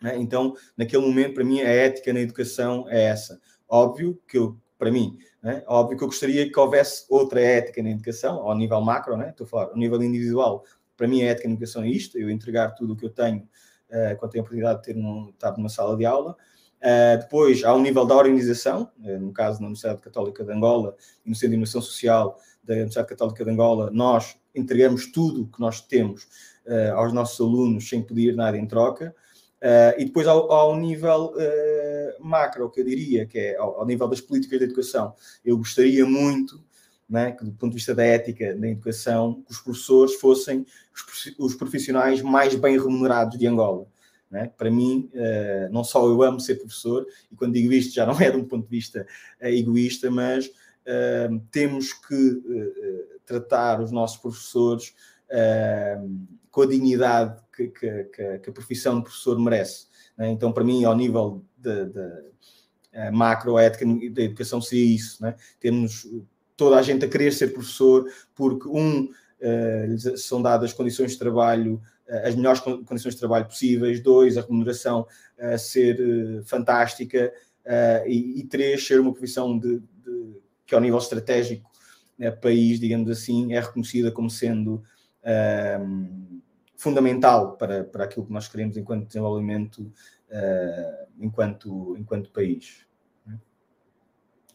Né? Então, naquele momento, para mim, a ética na educação é essa. Óbvio que eu, para mim, né? óbvio que eu gostaria que houvesse outra ética na educação, ao nível macro, né? estou a falar, ao nível individual. Para mim, a ética na educação é isto, eu entregar tudo o que eu tenho uh, quando tenho a oportunidade de ter um, estar numa sala de aula. Uh, depois, ao nível da organização, uh, no caso na Universidade Católica de Angola e no Centro de Inovação Social da Universidade Católica de Angola, nós entregamos tudo o que nós temos uh, aos nossos alunos sem pedir nada em troca. e depois, ao nível macro, que eu diria, que é ao, ao, nível das políticas de educação, eu gostaria muito né, que, do ponto de vista da ética da educação, que os professores fossem os, profissionais mais bem remunerados de Angola. Né? Para mim, uh, não só eu amo ser professor, e quando digo isto já não é de um ponto de vista uh, egoísta, mas uh, temos que tratar os nossos professores com a dignidade que, que, que, que, a profissão de professor merece. Né? Então, para mim, ao nível da macroética da educação, seria isso. Né? Temos toda a gente a querer ser professor, porque, um, uh, são dadas condições de trabalho, uh, as melhores condições de trabalho possíveis, dois, a remuneração a uh, ser eh, fantástica, e, e, três, ser uma profissão de, de, que, ao nível estratégico, país, digamos assim, é reconhecida como sendo fundamental para, para aquilo que nós queremos enquanto desenvolvimento, enquanto, enquanto país.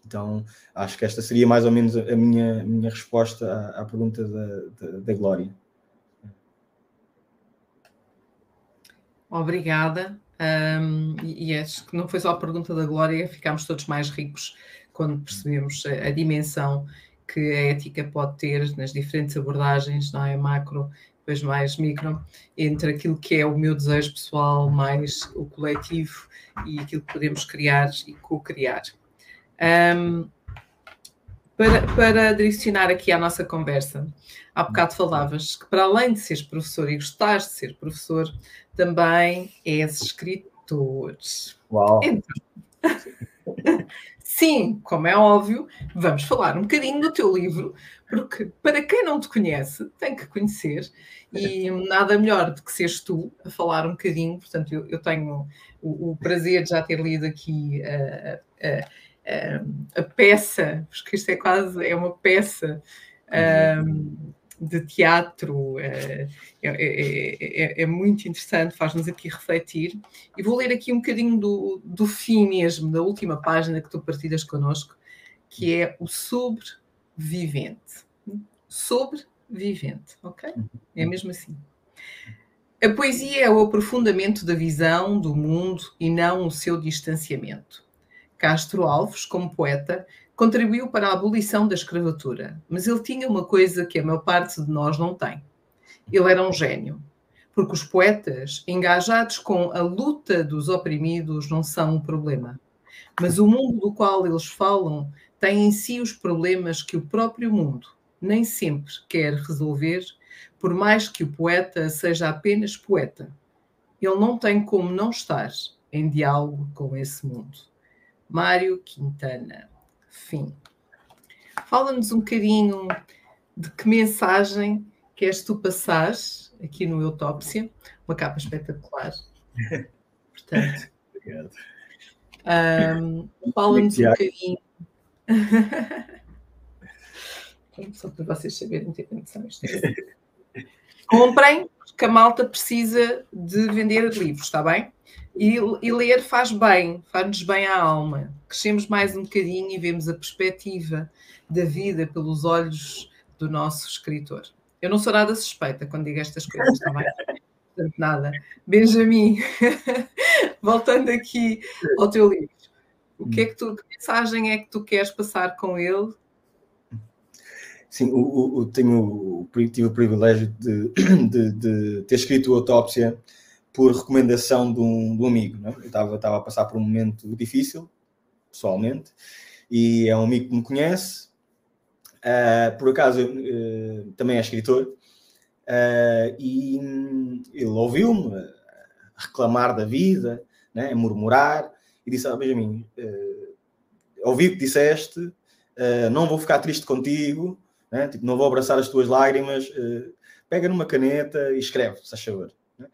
Então, acho que esta seria mais ou menos a minha, minha resposta à, à pergunta da, da, da, Glória. obrigada. Um, e, acho que não foi só a pergunta da Glória, ficámos todos mais ricos quando percebemos a, a dimensão que a ética pode ter nas diferentes abordagens, não é? Macro, depois mais micro, entre aquilo que é o meu desejo pessoal, mais o coletivo e aquilo que podemos criar e co-criar. Um, para, para adicionar aqui à nossa conversa, há bocado falavas que para além de seres professor e gostares de ser professor, também és escritor. Uau! Então, sim, como é óbvio, vamos falar um bocadinho do teu livro, porque para quem não te conhece, tem que conhecer, e nada melhor do que seres tu a falar um bocadinho. Portanto, eu, eu tenho o, o, prazer de já ter lido aqui a, a, a, a peça, porque isto é quase é uma peça. Um, de teatro é, é, é, é, muito interessante, faz-nos aqui refletir. E vou ler aqui um bocadinho do, do fim mesmo, da última página que tu partilhas connosco, que é o sobrevivente. Sobrevivente, ok? É mesmo assim. A poesia é o aprofundamento da visão do mundo e não o seu distanciamento. Castro Alves, como poeta, contribuiu para a abolição da escravatura, mas ele tinha uma coisa que a maior parte de nós não tem. Ele era um gênio, porque os poetas engajados com a luta dos oprimidos não são um problema, mas o mundo do qual eles falam tem em si os problemas que o próprio mundo nem sempre quer resolver, por mais que o poeta seja apenas poeta. Ele não tem como não estar em diálogo com esse mundo. Mário Quintana fim. Fala-nos um bocadinho de que mensagem queres tu passar aqui no Eutópsia, uma capa espetacular. Portanto, Obrigado. Um, Fala-nos um bocadinho. Só para vocês saberem ter atenção. Comprem, porque a malta precisa de vender livros, está bem? E, e ler faz bem, faz-nos bem à alma. Crescemos mais um bocadinho e vemos a perspectiva da vida pelos olhos do nosso escritor. Eu não sou nada suspeita quando digo estas coisas, está bem? Nada. Benjamin, voltando aqui ao teu livro, o que é que tu, que mensagem é que tu queres passar com ele? Sim, o, o, tenho, tive o privilégio de, de, de ter escrito a autópsia por recomendação de um, de um amigo. Né? Eu estava, estava a passar por um momento difícil, pessoalmente, e é um amigo que me conhece. Uh, por acaso, uh, também é escritor, uh, e ele ouviu-me reclamar da vida, né? murmurar, e disse: ah, Benjamin, ouvi o que disseste, não vou ficar triste contigo, né? tipo, não vou abraçar as tuas lágrimas, pega numa caneta e escreve, se achas favor. Né?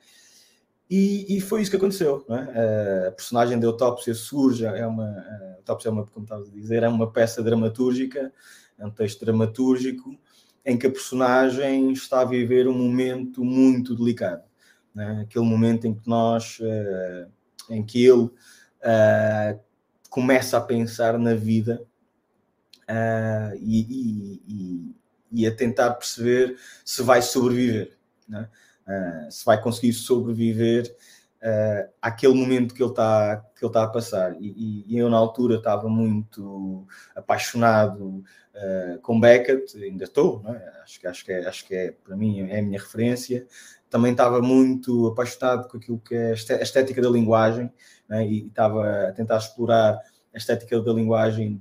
E, e, foi isso que aconteceu. É? A personagem de Autópsia surge, é uma, a Autópsia é uma, como estavas a dizer, é uma peça dramatúrgica, é um texto dramatúrgico, em que a personagem está a viver um momento muito delicado. É? Aquele momento em que nós, uh, em que ele uh, começa a pensar na vida uh, e, e, e, a tentar perceber se vai sobreviver. É? uh, se vai conseguir sobreviver uh, àquele momento que ele está que ele está a passar. E, e, eu na altura estava muito apaixonado uh, com Beckett, ainda estou, é? acho que acho que é, acho que é para mim é a minha referência. Também estava muito apaixonado com aquilo que é a estética da linguagem é? e estava a tentar explorar a estética da linguagem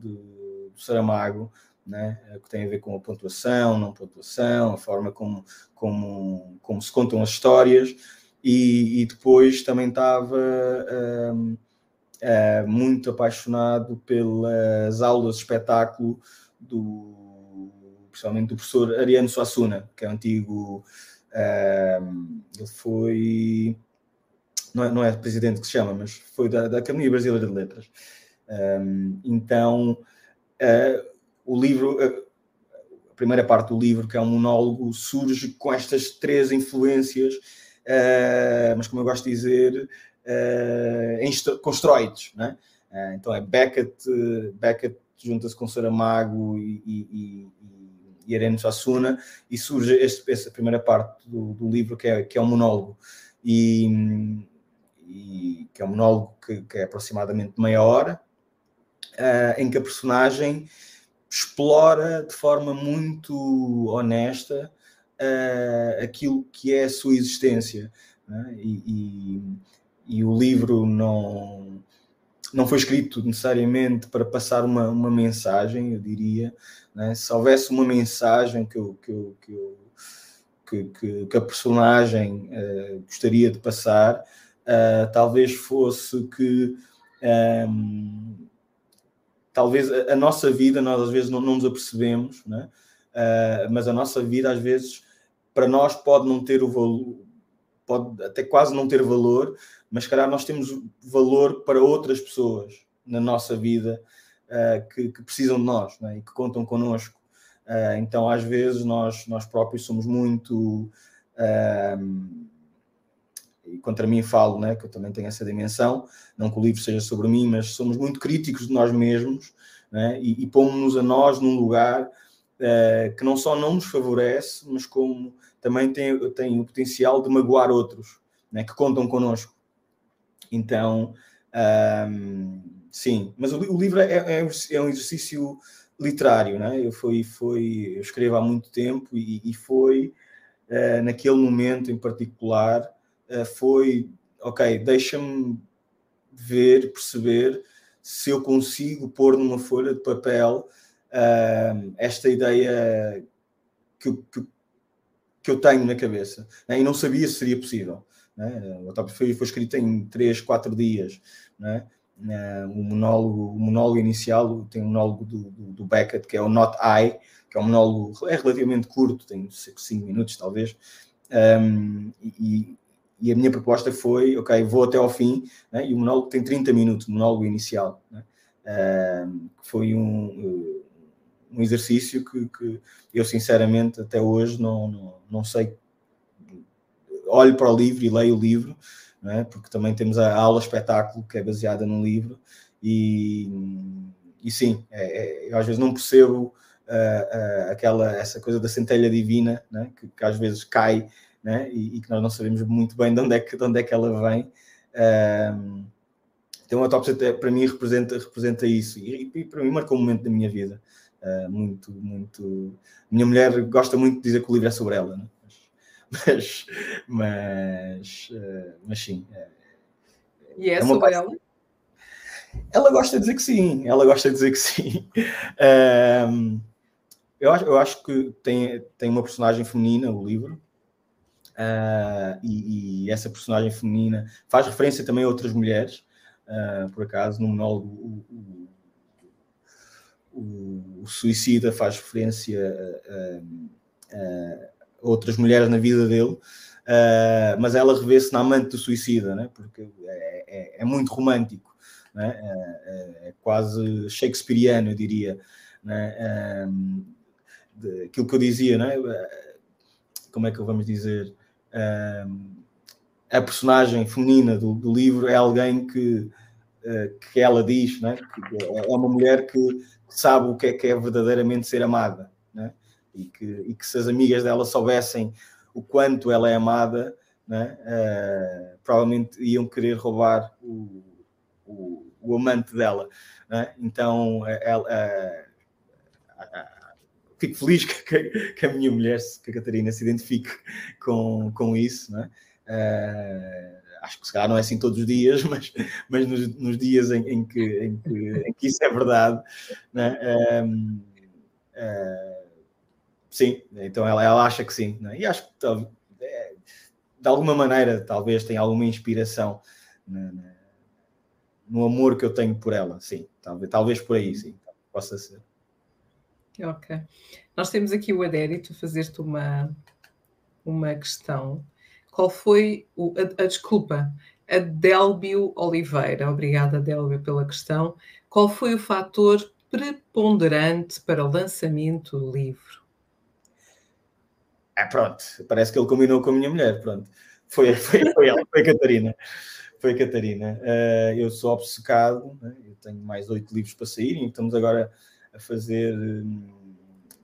Saramago né? que tem a ver com a pontuação, não pontuação, a forma como, como, como se contam as histórias, e, e depois também estava um, hum, muito apaixonado pelas aulas de espetáculo do, principalmente do professor Ariano Suassuna, que é antigo, um, ele foi, não é, não é presidente que se chama, mas foi da, da Academia Brasileira de Letras. Um, então, uh, o livro, a primeira parte do livro, que é um monólogo, surge com estas três influências, uh, mas como eu gosto de dizer, uh, constróidos. Né? Uh, então é Beckett, Beckett junta-se com Saramago e, e, e, e e surge este, essa primeira parte do, do livro que é, que é um monólogo. E, e que é um monólogo que, que é aproximadamente meia hora, uh, em que a personagem explora de forma muito honesta uh, aquilo que é a sua existência. Né? E, e, e, o livro não, não foi escrito necessariamente para passar uma, uma mensagem, eu diria. Né? Se houvesse uma mensagem que, eu, que, eu, que, eu, que, que, que, a personagem uh, gostaria de passar, uh, talvez fosse que. Um, ehm, talvez a, nossa vida, nós às vezes não, não nos apercebemos, né? Uh, mas a nossa vida às vezes para nós pode não ter o valor, pode até quase não ter valor, mas calhar nós temos valor para outras pessoas na nossa vida uh, que, que, precisam de nós né? e que contam connosco. Uh, então, às vezes, nós, nós próprios somos muito. E contra mim falo, né, que eu também tenho essa dimensão, não que o livro seja sobre mim, mas somos muito críticos de nós mesmos né, e, e pomos-nos a nós num lugar uh, que não só não nos favorece, mas como também tem, tem o potencial de magoar outros né, que contam connosco. Então, um, sim, mas o, o livro é, é, é, um exercício literário, né? Eu, fui, fui, eu escrevo há muito tempo e, e foi uh, naquele momento em particular, foi ok, deixa-me ver, perceber se eu consigo pôr numa folha de papel uh, esta ideia que, que, que, eu tenho na cabeça. Né? E não sabia se seria possível. Né? O Autópsia foi, foi escrito em 3, 4 dias. Né? Uh, o, monólogo, o monólogo inicial tem um monólogo do, do, do, Beckett, que é o Not I, que é um monólogo é relativamente curto, tem 5 minutos talvez. Um, e, e, a minha proposta foi, ok, vou até ao fim, né? e o monólogo tem 30 minutos, o monólogo inicial. Né? Uh, foi um, um exercício que, que, eu sinceramente até hoje não, não, não, sei. Olho para o livro e leio o livro, é? porque também temos a aula espetáculo que é baseada num livro, e, e sim, é, é, eu às vezes não percebo uh, uh, aquela, essa coisa da centelha divina é? que, que, às vezes cai é? e, e, que nós não sabemos muito bem de onde é que, de onde é que ela vem. Uh, então a autópsia para mim representa, representa isso e, e, para mim marcou um momento da minha vida. Uh, muito, muito. Minha mulher gosta muito de dizer que o livro é sobre ela, né? mas, mas, uh, mas sim. É, e é, é sobre ela? Ela gosta de dizer que sim, ela gosta de dizer que sim. Um, eu, acho, eu acho que tem, tem uma personagem feminina, o livro, uh, e, e, essa personagem feminina faz referência também a outras mulheres, uh, por acaso, no monólogo, o, o, o, suicida faz referência a, a, a, outras mulheres na vida dele, uh, mas ela revê-se na amante do suicida, né? porque é, é, é muito romântico, né? é, é, quase shakespeariano, eu diria. Né? Aquilo que eu dizia, né? como é que vamos dizer? A personagem feminina do, do livro é alguém que, uh, que ela diz, né? que é uma mulher que sabe o que é que é verdadeiramente ser amada, né? e, que, e que se as amigas dela soubessem o quanto ela é amada, né? Uh, provavelmente iam querer roubar o, o, o amante dela. Né? Então, ela, uh, fico feliz que, que, a minha mulher, que a Catarina, se identifique com, com isso. Né? Uh, acho que se calhar não é assim todos os dias, mas, mas nos, nos dias em, em, que, em, que, em, que, isso é verdade, né? Um, uh, eh, sim, então ela, ela acha que sim, né? e acho que é, de alguma maneira talvez tenha alguma inspiração no amor que eu tenho por ela, sim, talvez, talvez por aí, sim, possa ser. Ok. Nós temos aqui o Adérito a fazer-te uma, uma questão qual foi o, a, a desculpa, a Délbio Oliveira, obrigada Délbio pela questão, qual foi o fator preponderante para o lançamento do livro? Ah, pronto, parece que ele combinou com a minha mulher, pronto. Foi, foi, foi ela, foi a Catarina. Foi a Catarina. Uh, eu sou obcecado, né? eu tenho mais oito livros para sair e estamos agora a fazer. Hum,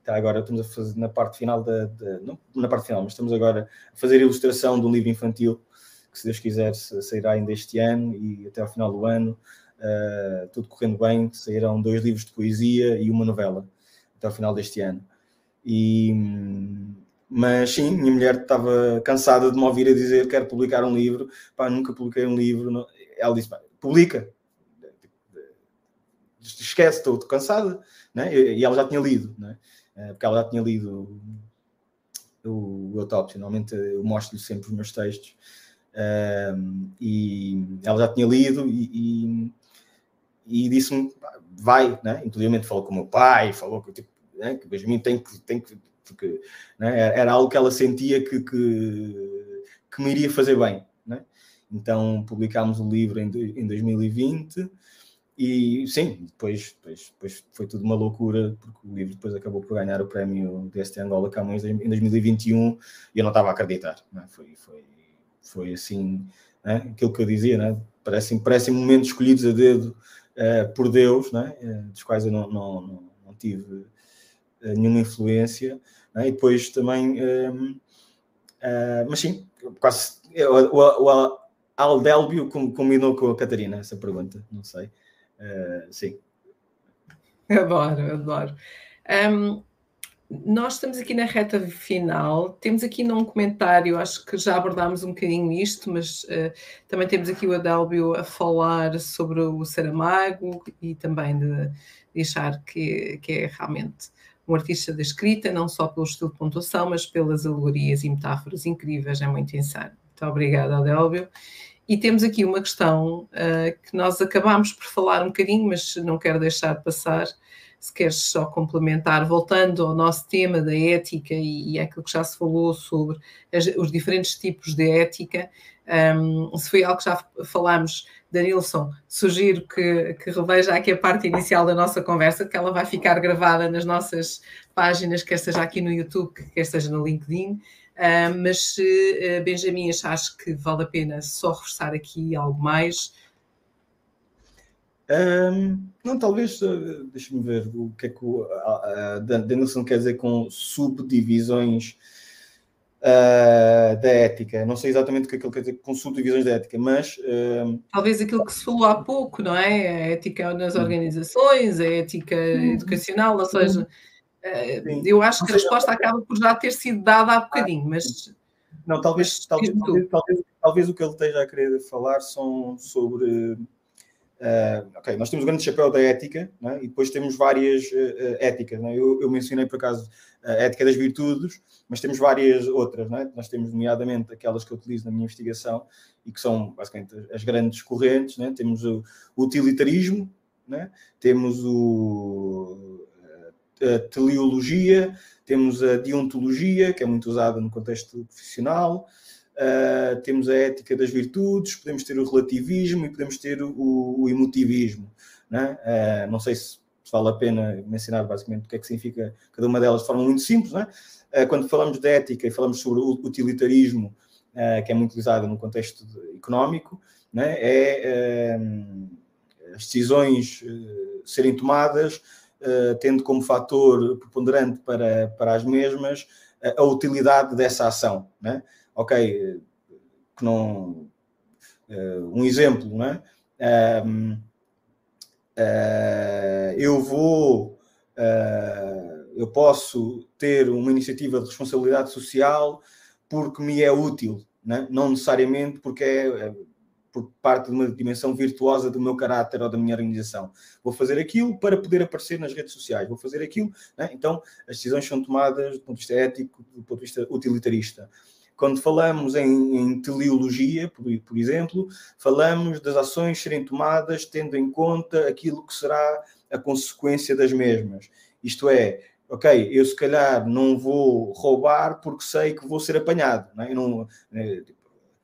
Tá, agora estamos a fazer na parte final da, da, não na parte final, mas estamos agora a fazer a ilustração de um livro infantil que se Deus quiser sairá ainda este ano e até ao final do ano, uh, tudo correndo bem, sairão dois livros de poesia e uma novela até ao final deste ano. E, mas sim, minha mulher estava cansada de me ouvir a dizer quero publicar um livro, pá, nunca publiquei um livro. Ela disse, publica, esquece, estou cansada, né? e ela já tinha lido, né? porque ela já tinha lido o, o normalmente eu mostro-lhe sempre os meus textos, um, e ela já tinha lido e, e, e disse-me, vai, né? inclusive falou com o meu pai, falou que, tipo, né? que o Benjamin tem que, tem que porque né? era algo que ela sentia que, que, que me iria fazer bem. Né? Então publicámos o livro em, em 2020 e sim, depois, depois, depois foi tudo uma loucura, porque o livro depois acabou por ganhar o prémio deste Angola Camões em 2021 e eu não estava a acreditar. Né? Foi, foi, foi assim, né? aquilo que eu dizia, né? parecem, parecem momentos escolhidos a dedo uh, por Deus, né? Uh, dos quais eu não, não, não, não tive uh, nenhuma influência. E depois também, ehm, mas sim, quase. O, o, o Aldélbio combinou com a Catarina essa pergunta, não sei. Uh, sim. Adoro, adoro. Um, nós estamos aqui na reta final, temos aqui num comentário, acho que já abordámos um bocadinho isto, mas uh, também temos aqui o Adélbio a falar sobre o Saramago e também de deixar que, que é realmente um artista da escrita, não só pelo estilo de pontuação, mas pelas alegorias e metáforas incríveis, é muito insano. Muito obrigada, Adélbio. E temos aqui uma questão uh, que nós acabámos por falar um bocadinho, mas não quero deixar de passar. Se queres só complementar, voltando ao nosso tema da ética e, e aquilo que já se falou sobre as, os diferentes tipos de ética, um, se foi algo que já falámos, Danilson, sugiro que, que reveja aqui a parte inicial da nossa conversa, que ela vai ficar gravada nas nossas páginas, quer seja aqui no YouTube, quer seja no LinkedIn. Uh, mas se uh, Benjamin achas que vale a pena só reforçar aqui algo mais. Um, não, talvez, uh, deixa-me ver o que é que o uh, Danielson quer dizer com subdivisões uh, da ética. Não sei exatamente o que é que ele quer dizer com subdivisões da ética, mas. Talvez aquilo que se falou há pouco, não é? A ética nas organizações, a ética uhum. educacional, ou seja, Sim. Eu acho que a resposta acaba por já ter sido dada há bocadinho, mas. Não, talvez, talvez, talvez, talvez, talvez, o que ele esteja a querer falar são sobre. Uh, ok, nós temos o grande chapéu da ética é? e depois temos várias uh, éticas. É? Eu, eu, mencionei por acaso a ética das virtudes, mas temos várias outras. É? Nós temos, nomeadamente, aquelas que eu utilizo na minha investigação e que são basicamente as grandes correntes. Temos o, o utilitarismo, temos o a teleologia, temos a deontologia, que é muito usada no contexto profissional, uh, temos a ética das virtudes, podemos ter o relativismo e podemos ter o, o emotivismo. Né? Uh, não sei se, vale a pena mencionar basicamente o que é que significa cada uma delas de forma muito simples. Né? Uh, quando falamos de ética e falamos sobre o utilitarismo, que é muito utilizado no contexto económico, né? é as decisões serem tomadas eh, tendo como fator preponderante para, para as mesmas uh, a utilidade dessa ação. Né? Ok, que não. Uh, um exemplo, né? Um, eu vou. eu posso ter uma iniciativa de responsabilidade social porque me é útil, né? não necessariamente porque é por parte de uma dimensão virtuosa do meu caráter ou da minha organização. Vou fazer aquilo para poder aparecer nas redes sociais, vou fazer aquilo. Né? Então, as decisões são tomadas do ponto de vista ético, do ponto de vista utilitarista. Quando falamos em, em teleologia, por, por, exemplo, falamos das ações serem tomadas tendo em conta aquilo que será a consequência das mesmas. Isto é, ok, eu se calhar não vou roubar porque sei que vou ser apanhado. Não é? não, é,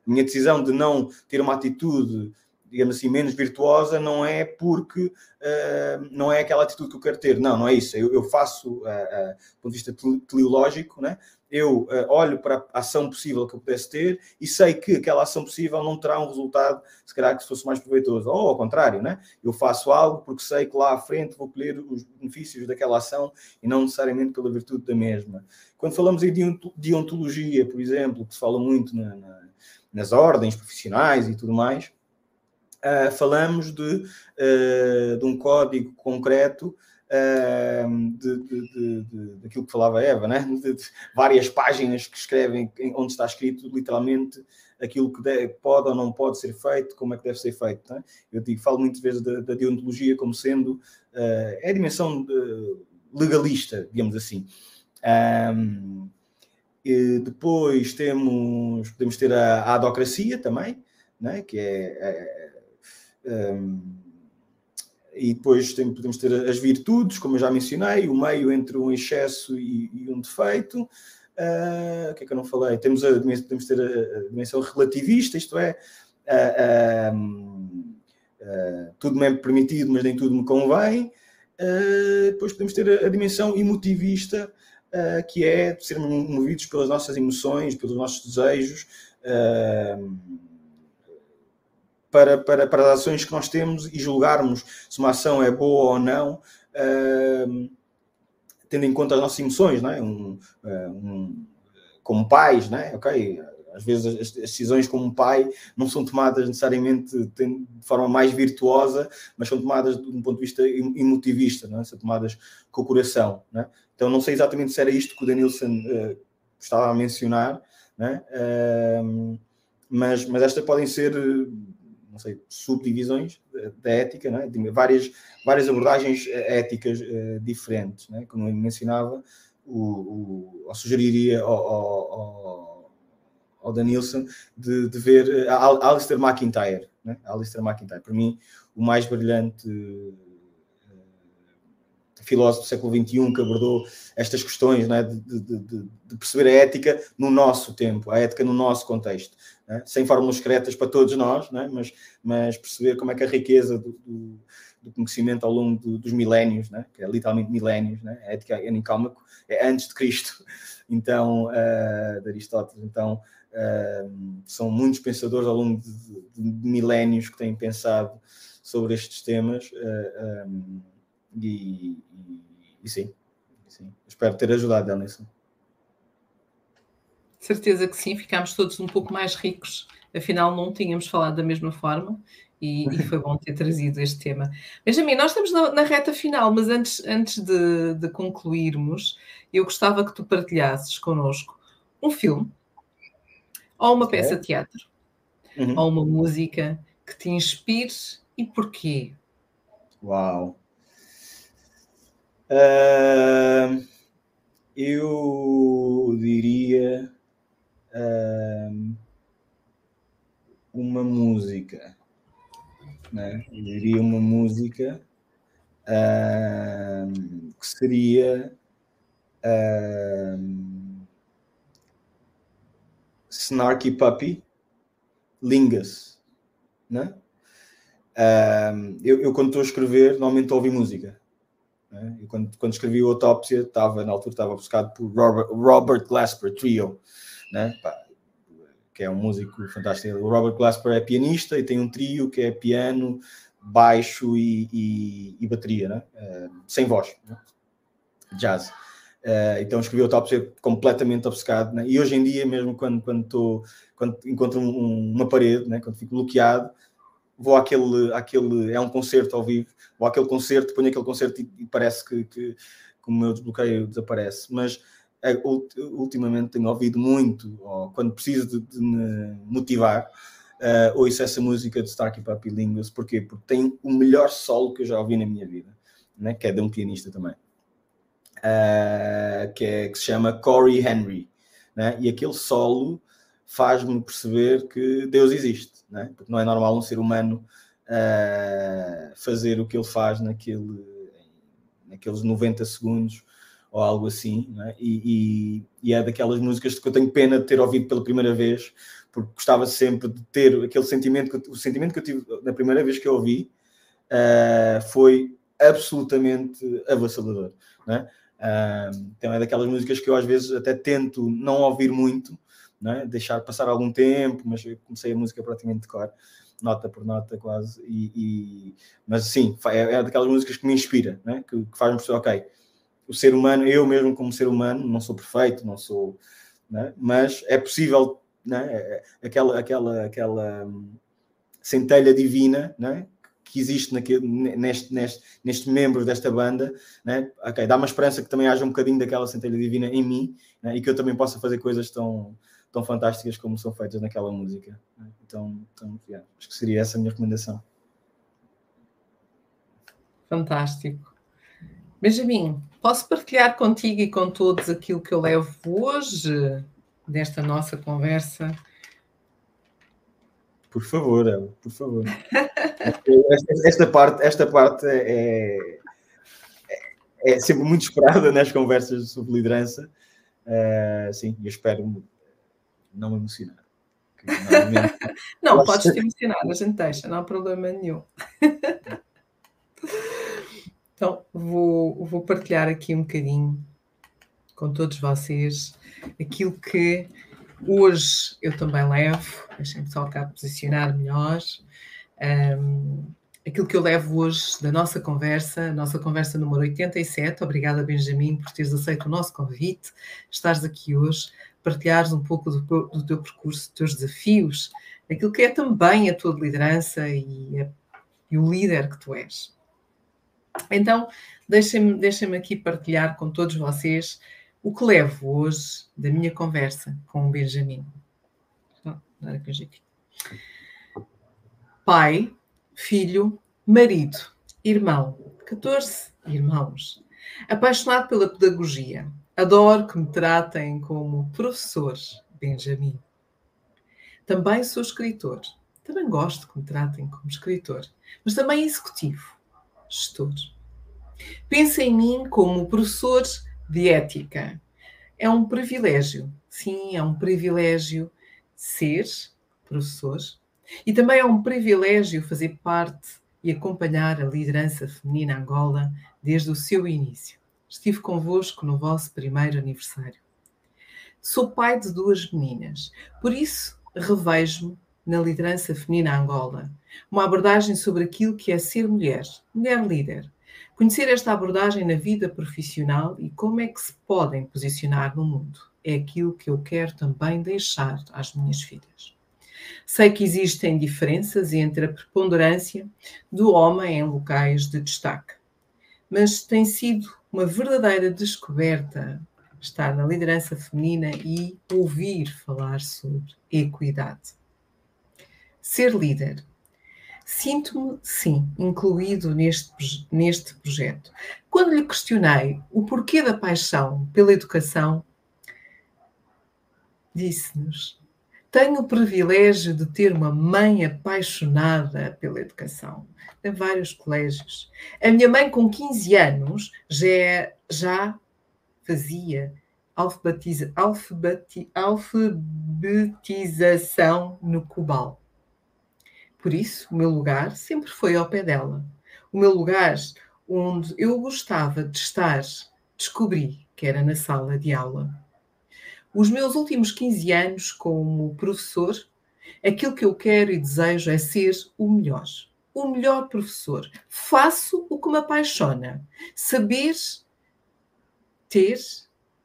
minha decisão de não ter uma atitude, digamos assim, menos virtuosa não é porque uh, não é aquela atitude que eu quero ter. Não, não é isso. Eu, eu faço, uh, uh, do ponto de vista teleológico, né? eu olho para a ação possível que eu pudesse ter e sei que aquela ação possível não terá um resultado, se calhar, que fosse mais proveitoso. Ou ao contrário, né? eu faço algo porque sei que lá à frente vou colher os benefícios daquela ação e não necessariamente pela virtude da mesma. Quando falamos em deontologia, por exemplo, que se fala muito na, na nas ordens profissionais e tudo mais, uh, falamos de, uh, de um código concreto de, de, de, daquilo que falava Eva, né? de, várias páginas que escrevem onde está escrito literalmente aquilo que deve, pode ou não pode ser feito, como é que deve ser feito. Né? Eu digo, falo muitas vezes da, da deontologia como sendo uh, é a dimensão legalista, digamos assim. Um, depois temos, podemos ter a, a adocracia também, né? que é, é um, e depois tem, podemos ter as virtudes, como eu já mencionei, o meio entre um excesso e, e um defeito. Uh, o que é que eu não falei? Temos a, podemos ter a, dimensão relativista, isto é, uh, tudo me é permitido, mas nem tudo me convém. depois podemos ter a, a dimensão emotivista, que é sermos movidos pelas nossas emoções, pelos nossos desejos para, para, para as ações que nós temos e julgarmos se uma ação é boa ou não, uh, tendo em conta as nossas emoções, não é? Um, uh, um, como pais, não é? Ok, às vezes as, decisões como pai não são tomadas necessariamente de forma mais virtuosa, mas são tomadas de um ponto de vista emotivista, não é? são tomadas com o coração. Não é? Então não sei exatamente se era isto que o Danilson uh, estava a mencionar, é? Uh, mas, mas estas podem ser não sei, subdivisões da ética, é? de várias, várias abordagens eh, éticas uh, diferentes, é? como eu mencionava, o, o, sugeriria ao, ao, ao Danielson de, de ver uh, Alistair McIntyre, né? Alistair McIntyre, para mim, o mais brilhante uh, filósofo do século XXI que abordou estas questões é? de, de, de, de, perceber a ética no nosso tempo, a ética no nosso contexto né? sem fórmulas secretas para todos nós, né? mas, mas perceber como é que a riqueza do, do, do conhecimento ao longo do, dos milénios, né? que é literalmente milénios, né? a ética anicálmico é antes de Cristo, então, uh, de Aristóteles, então são muitos pensadores ao longo de, de, milénios que têm pensado sobre estes temas uh, eh, um, e, e, e, sim, sim, espero ter ajudado, Elison. Certeza que sim, ficámos todos um pouco mais ricos, afinal não tínhamos falado da mesma forma e, e foi bom ter trazido este tema. Benjamin, nós estamos na, na reta final, mas antes, antes de, de, concluirmos, eu gostava que tu partilhasses connosco um filme, ou uma peça de teatro, uhum. ou uma música que te inspire e porquê? Uau! Uh, eu diria uma música, né? eu diria uma música que seria Snarky Puppy Lingus, né? eu, eu, quando estou a escrever, normalmente ouvi música. Né? Eu, quando, quando escrevi o Autópsia, estava, na altura estava buscado por Robert, Robert Glasper Trio né? Pá, que é um músico fantástico. O Robert Glasper é pianista e tem um trio que é piano, baixo e, e, e bateria, né? Uh, sem voz, né? jazz. Uh, então escrevi top completamente obcecado, né? e hoje em dia, mesmo quando, quando, tô, quando encontro um, uma parede, né? quando fico bloqueado, vou àquele, àquele, é um concerto ao vivo, vou àquele concerto, ponho aquele concerto e, e parece que, que, que o meu desbloqueio desaparece. Mas é, ultimamente tenho ouvido muito, ou quando preciso de, de me motivar, uh, ouço essa música de Starkey Puppy Lingus, porquê? Porque tem o melhor solo que eu já ouvi na minha vida, né? que é de um pianista também, uh, que, é, que se chama Corey Henry, né? e aquele solo faz-me perceber que Deus existe, né? porque não é normal um ser humano uh, fazer o que ele faz naquele, naqueles 90 segundos ou algo assim, é? e, e, e, é daquelas músicas que eu tenho pena de ter ouvido pela primeira vez, porque gostava sempre de ter aquele sentimento, que, o sentimento que eu tive na primeira vez que eu ouvi uh, foi absolutamente avassalador. É? Então é daquelas músicas que eu às vezes até tento não ouvir muito, é? deixar passar algum tempo, mas eu comecei a música praticamente de cor, nota por nota quase, e, e mas sim, é, é daquelas músicas que me inspira, é? que, que faz-me perceber, ok, o ser humano, eu mesmo como ser humano, não sou perfeito, não sou, mas é possível aquela, aquela, aquela hum, centelha divina? Que existe neste, neste, neste membro desta banda, né? dá uma esperança que também haja um bocadinho daquela centelha divina em mim né? e que eu também possa fazer coisas tão, tão fantásticas como são feitas naquela música. Né? Então, então yeah, acho que seria essa a minha recomendação. Fantástico. Benjamin, posso partilhar contigo e com todos aquilo que eu levo hoje desta nossa conversa? Por favor, Ela, por favor. esta, esta, parte, esta parte é, é, é, sempre muito esperada nas conversas sobre liderança. Uh, sim, eu espero não me emocionar. não, podes te emocionar, a gente deixa, não há problema nenhum. então, vou, vou partilhar aqui um bocadinho com todos vocês aquilo que hoje eu também levo, deixem-me só cá posicionar melhor. Um, aquilo que eu levo hoje da nossa conversa, nossa conversa número 87. Obrigada, Benjamin, por teres aceito o nosso convite, estares aqui hoje, partilhares um pouco do, do teu percurso, dos teus desafios, aquilo que é também a tua liderança e, a, e o líder que tu és. Então, deixem-me deixem aqui partilhar com todos vocês o que levo hoje da minha conversa com o Benjamin. Pai, filho, marido, irmão, 14 irmãos. Apaixonado pela pedagogia. Adoro que me tratem como professor, Benjamin. Também sou escritor. Também gosto que me tratem como escritor, mas também executivo, gestor. Pensa em mim como professor de ética. É um privilégio, sim, é um privilégio ser professor e também é um privilégio fazer parte e acompanhar a liderança feminina Angola desde o seu início. Estive convosco no vosso primeiro aniversário. Sou pai de duas meninas, por isso revejo-me na liderança feminina Angola, uma abordagem sobre aquilo que é ser mulher, mulher líder, Conhecer esta abordagem na vida profissional e como é que se podem posicionar no mundo é aquilo que eu quero também deixar às minhas filhas. Sei que existem diferenças entre a preponderância do homem em locais de destaque, mas tem sido uma verdadeira descoberta estar na liderança feminina e ouvir falar sobre equidade. Ser líder Sinto-me, sim, incluído neste, neste projeto. Quando lhe questionei o porquê da paixão pela educação, disse-nos: Tenho o privilégio de ter uma mãe apaixonada pela educação. Tem vários colégios. A minha mãe, com 15 anos, já, é, já fazia alfabetiza, alfabeti, alfabetização no Cubal por isso, o meu lugar sempre foi ao pé dela. O meu lugar onde eu gostava de estar, descobri que era na sala de aula. Os meus últimos 15 anos como professor, aquilo que eu quero e desejo é ser o melhor. O melhor professor. Faço o que me apaixona. Saber ter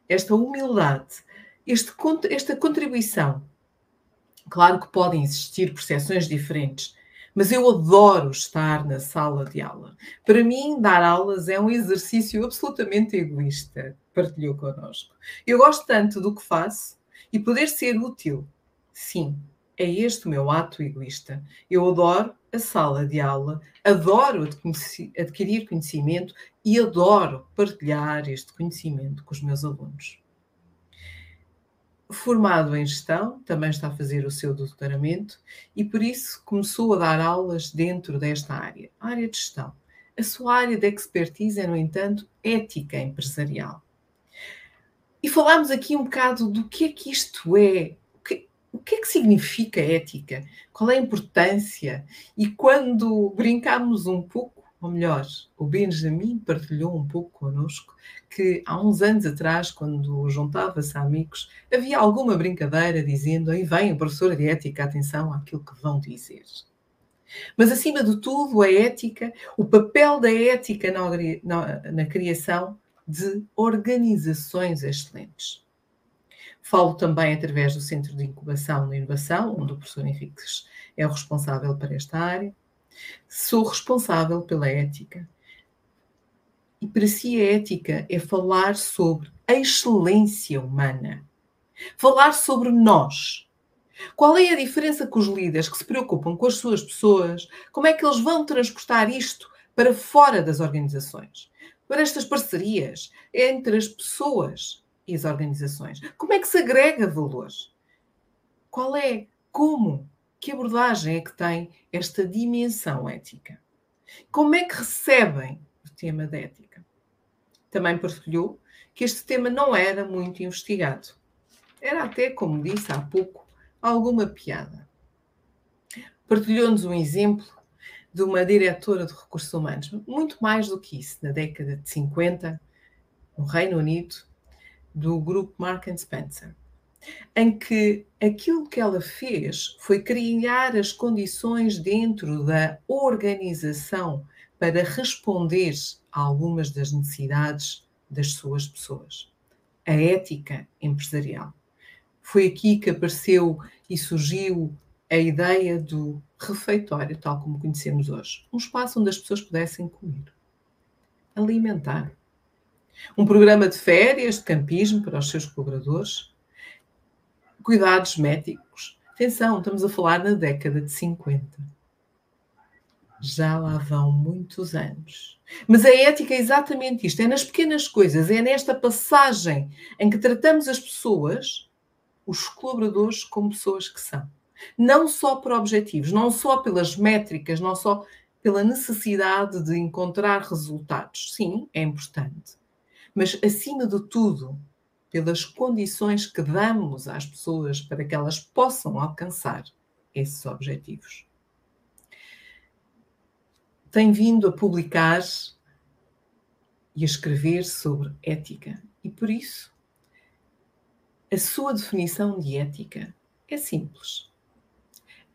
esta humildade, este, esta contribuição Claro que podem existir percepções diferentes, mas eu adoro estar na sala de aula. Para mim, dar aulas é um exercício absolutamente egoísta, partilhou connosco. Eu gosto tanto do que faço e poder ser útil. Sim, é este o meu ato egoísta. Eu adoro a sala de aula, adoro adquirir conhecimento e adoro partilhar este conhecimento com os meus alunos formado em gestão, também está a fazer o seu doutoramento e por isso começou a dar aulas dentro desta área, área de gestão. A sua área de expertise é, no entanto, ética empresarial. E falámos aqui um bocado do que é que isto é, o que, o que é que significa ética, qual é a importância e quando brincámos um pouco ou melhor, o Benjamin partilhou um pouco connosco que há uns anos atrás, quando juntava-se a amigos, havia alguma brincadeira dizendo aí vem o professor de ética, atenção àquilo que vão dizer. Mas, acima de tudo, a ética, o papel da ética na, na, na criação de organizações excelentes. Falo também através do Centro de Incubação e Inovação, onde o professor Henrique é o responsável para esta área. Sou responsável pela ética. E para si a ética é falar sobre a excelência humana. Falar sobre nós. Qual é a diferença com os líderes que se preocupam com as suas pessoas? Como é que eles vão transportar isto para fora das organizações? Para estas parcerias entre as pessoas e as organizações? Como é que se agrega valor? Qual é, como, que abordagem é que tem esta dimensão ética? Como é que recebem o tema da ética? Também partilhou que este tema não era muito investigado. Era até, como disse há pouco, alguma piada. Partilhou-nos um exemplo de uma diretora de recursos humanos, muito mais do que isso, na década de 50, no Reino Unido, do grupo Mark Spencer, em que aquilo que ela fez foi criar as condições dentro da organização para responder a algumas das necessidades das suas pessoas. A ética empresarial. Foi aqui que apareceu e surgiu a ideia do refeitório, tal como conhecemos hoje. Um espaço onde as pessoas pudessem comer, alimentar, um programa de férias, de campismo para os seus colaboradores, cuidados médicos. Atenção, estamos a falar na década de 50. Já lá vão muitos anos. Mas a ética é exatamente isto: é nas pequenas coisas, é nesta passagem em que tratamos as pessoas, os colaboradores, como pessoas que são. Não só por objetivos, não só pelas métricas, não só pela necessidade de encontrar resultados. Sim, é importante mas acima de tudo, pelas condições que damos às pessoas para que elas possam alcançar esses objetivos. Tem vindo a publicar e a escrever sobre ética e por isso a sua definição de ética é simples.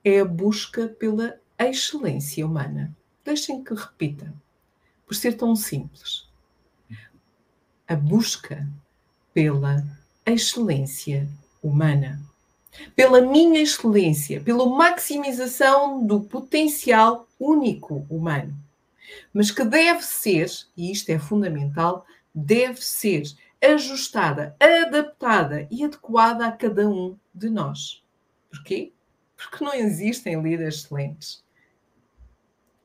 É a busca pela excelência humana. Deixem que repita, por ser tão simples a busca pela excelência humana, pela minha excelência, pela maximização do potencial único humano, mas que deve ser, e isto é fundamental, deve ser ajustada, adaptada e adequada a cada um de nós. Porquê? Porque não existem líderes excelentes.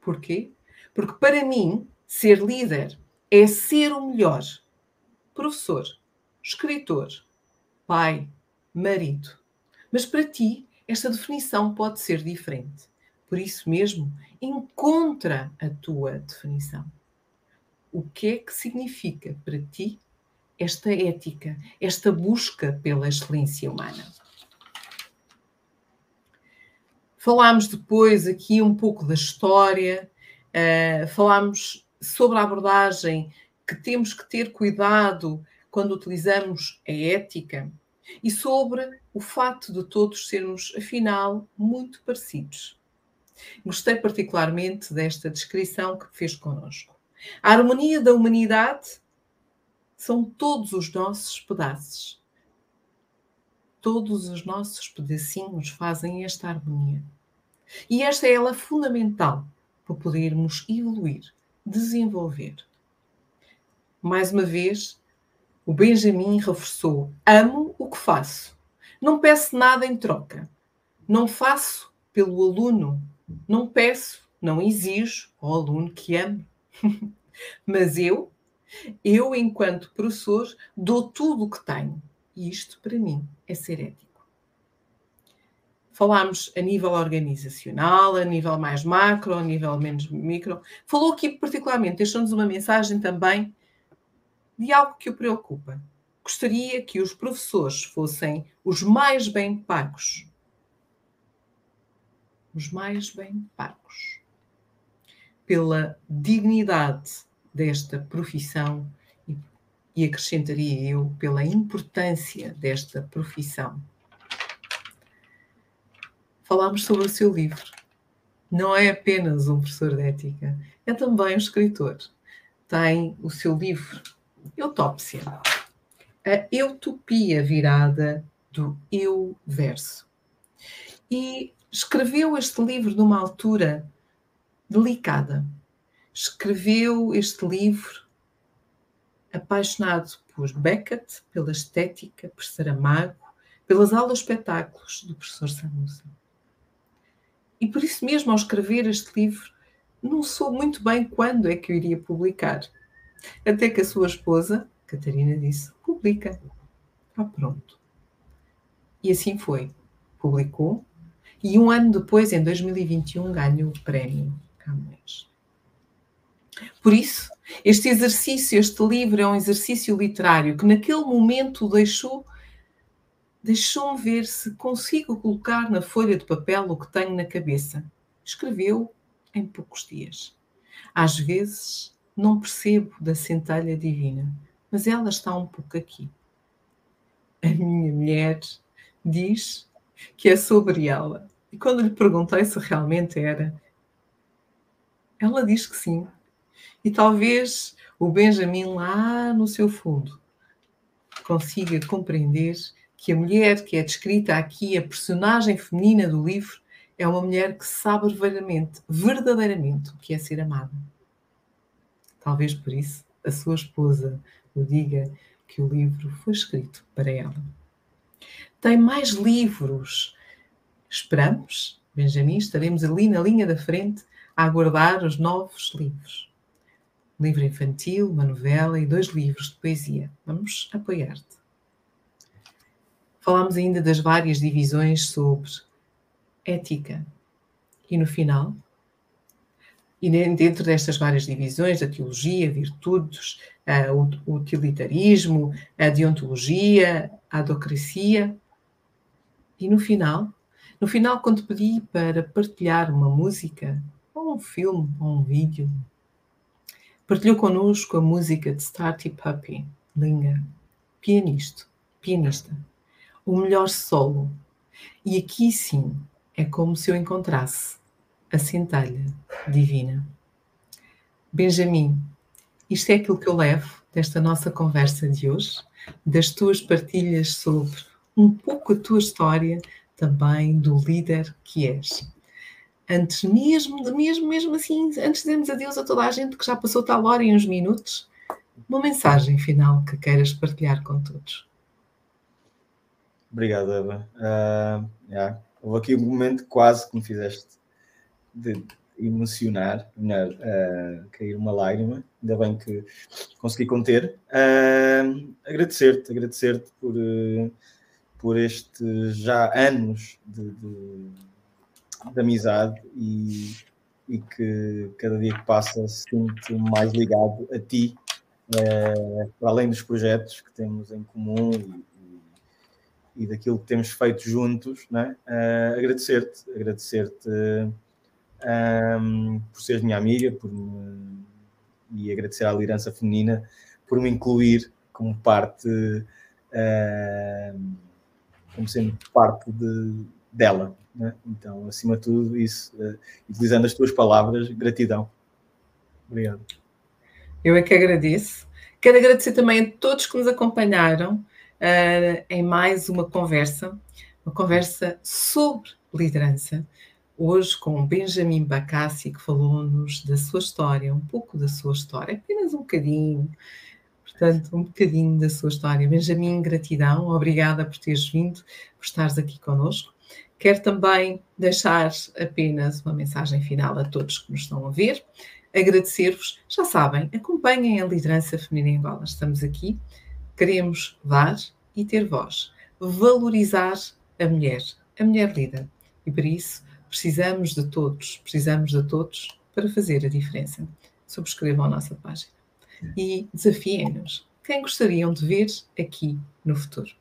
Porquê? Porque para mim, ser líder é ser o melhor professor, escritor, pai, marido. Mas para ti, esta definição pode ser diferente. Por isso mesmo, encontra a tua definição. O que é que significa para ti esta ética, esta busca pela excelência humana? Falámos depois aqui um pouco da história, uh, falámos sobre a abordagem que temos que ter cuidado quando utilizamos a ética e sobre o fato de todos sermos, afinal, muito parecidos. Gostei particularmente desta descrição que fez connosco. A harmonia da humanidade são todos os nossos pedaços. Todos os nossos pedacinhos fazem esta harmonia. E esta é ela fundamental para podermos evoluir, desenvolver mais uma vez, o Benjamin reforçou: amo o que faço. Não peço nada em troca. Não faço pelo aluno. Não peço, não exijo ao aluno que ame. Mas eu, eu, enquanto professor, dou tudo o que tenho. E isto, para mim, é ser ético. Falámos a nível organizacional, a nível mais macro, a nível menos micro. Falou aqui particularmente, deixou-nos uma mensagem também de algo que o preocupa. Gostaria que os professores fossem os mais bem pagos. Os mais bem pagos. Pela dignidade desta profissão e, acrescentaria eu, pela importância desta profissão. Falámos sobre o seu livro. Não é apenas um professor de ética, é também um escritor. Tem o seu livro Eutópsia. A utopia virada do eu verso. E escreveu este livro numa altura delicada. Escreveu este livro apaixonado por Beckett, pela estética, por Saramago, pelas aulas espetáculos do professor Samusa. E por isso mesmo, ao escrever este livro, não soube muito bem quando é que eu iria publicar. Até que a sua esposa, Catarina, disse: publica. Ah, pronto. E assim foi. Publicou. E um ano depois, em 2021, ganhou o prémio Camões. Por isso, este exercício, este livro é um exercício literário que naquele momento deixou deixou-me ver se consigo colocar na folha de papel o que tenho na cabeça. Escreveu em poucos dias. Às vezes não percebo da centelha divina, mas ela está um pouco aqui. A minha mulher diz que é sobre ela. E quando lhe perguntei se realmente era, ela diz que sim. E talvez o Benjamin, lá no seu fundo, consiga compreender que a mulher que é descrita aqui, a personagem feminina do livro, é uma mulher que sabe verdadeiramente, verdadeiramente o que é ser amada. Talvez por isso a sua esposa o diga que o livro foi escrito para ela. Tem mais livros. Esperamos, Benjamin, estaremos ali na linha da frente a aguardar os novos livros. Um livro infantil, uma novela e dois livros de poesia. Vamos apoiar-te. Falámos ainda das várias divisões sobre ética. E no final, e dentro destas várias divisões, a teologia, virtudes, o utilitarismo, a deontologia, a adocracia, e no final, no final, quando pedi para partilhar uma música, ou um filme, ou um vídeo, partilhou connosco a música de Starty Puppy, Linga, pianista, pianista, o melhor solo. E aqui sim é como se eu encontrasse a centelha divina. Benjamin, isto é aquilo que eu levo desta nossa conversa de hoje, das tuas partilhas sobre um pouco a tua história, também do líder que és. Antes mesmo, de mesmo, mesmo assim, antes de dizermos adeus a toda a gente que já passou tal hora em uns minutos, uma mensagem final que queiras partilhar com todos. Obrigado, Eva. Uh, yeah. Houve aqui um momento quase que me fizeste de emocionar, melhor, uh, cair uma lágrima, ainda bem que consegui conter. Uh, agradecer-te, agradecer-te por, uh, por estes já anos de, de, de amizade e, e, que cada dia que passa sinto mais ligado a ti, para além dos projetos que temos em comum e, e daquilo que temos feito juntos, né? Agradecer-te, agradecer-te um, por seres minha amiga por me, e agradecer à liderança feminina por me incluir como parte, como sendo parte de, dela. Né? Então, acima de tudo, isso, uh, utilizando as tuas palavras, gratidão. Obrigado. Eu é que agradeço. Quero agradecer também a todos que nos acompanharam uh, em mais uma conversa, uma conversa sobre liderança. Hoje com Benjamin Bacassi, que falou-nos da sua história, um pouco da sua história, apenas um bocadinho, portanto, um bocadinho da sua história. Benjamin, gratidão, obrigada por teres vindo, por estares aqui conosco. Quero também deixar apenas uma mensagem final a todos que nos estão a ver. Agradecer-vos, já sabem, acompanhem a liderança feminina em Angola. Estamos aqui Queremos dar e ter voz, valorizar a mulher, a mulher líder. E para isso precisamos de todos, precisamos de todos para fazer a diferença. Subscrevam a nossa página e desafiem-nos. Quem gostariam de ver aqui no futuro?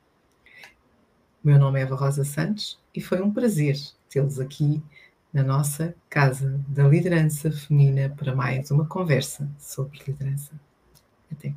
O meu nome é Eva Rosa Santos e foi um prazer tê-los aqui na nossa Casa da Liderança Feminina para mais uma conversa sobre liderança. Até.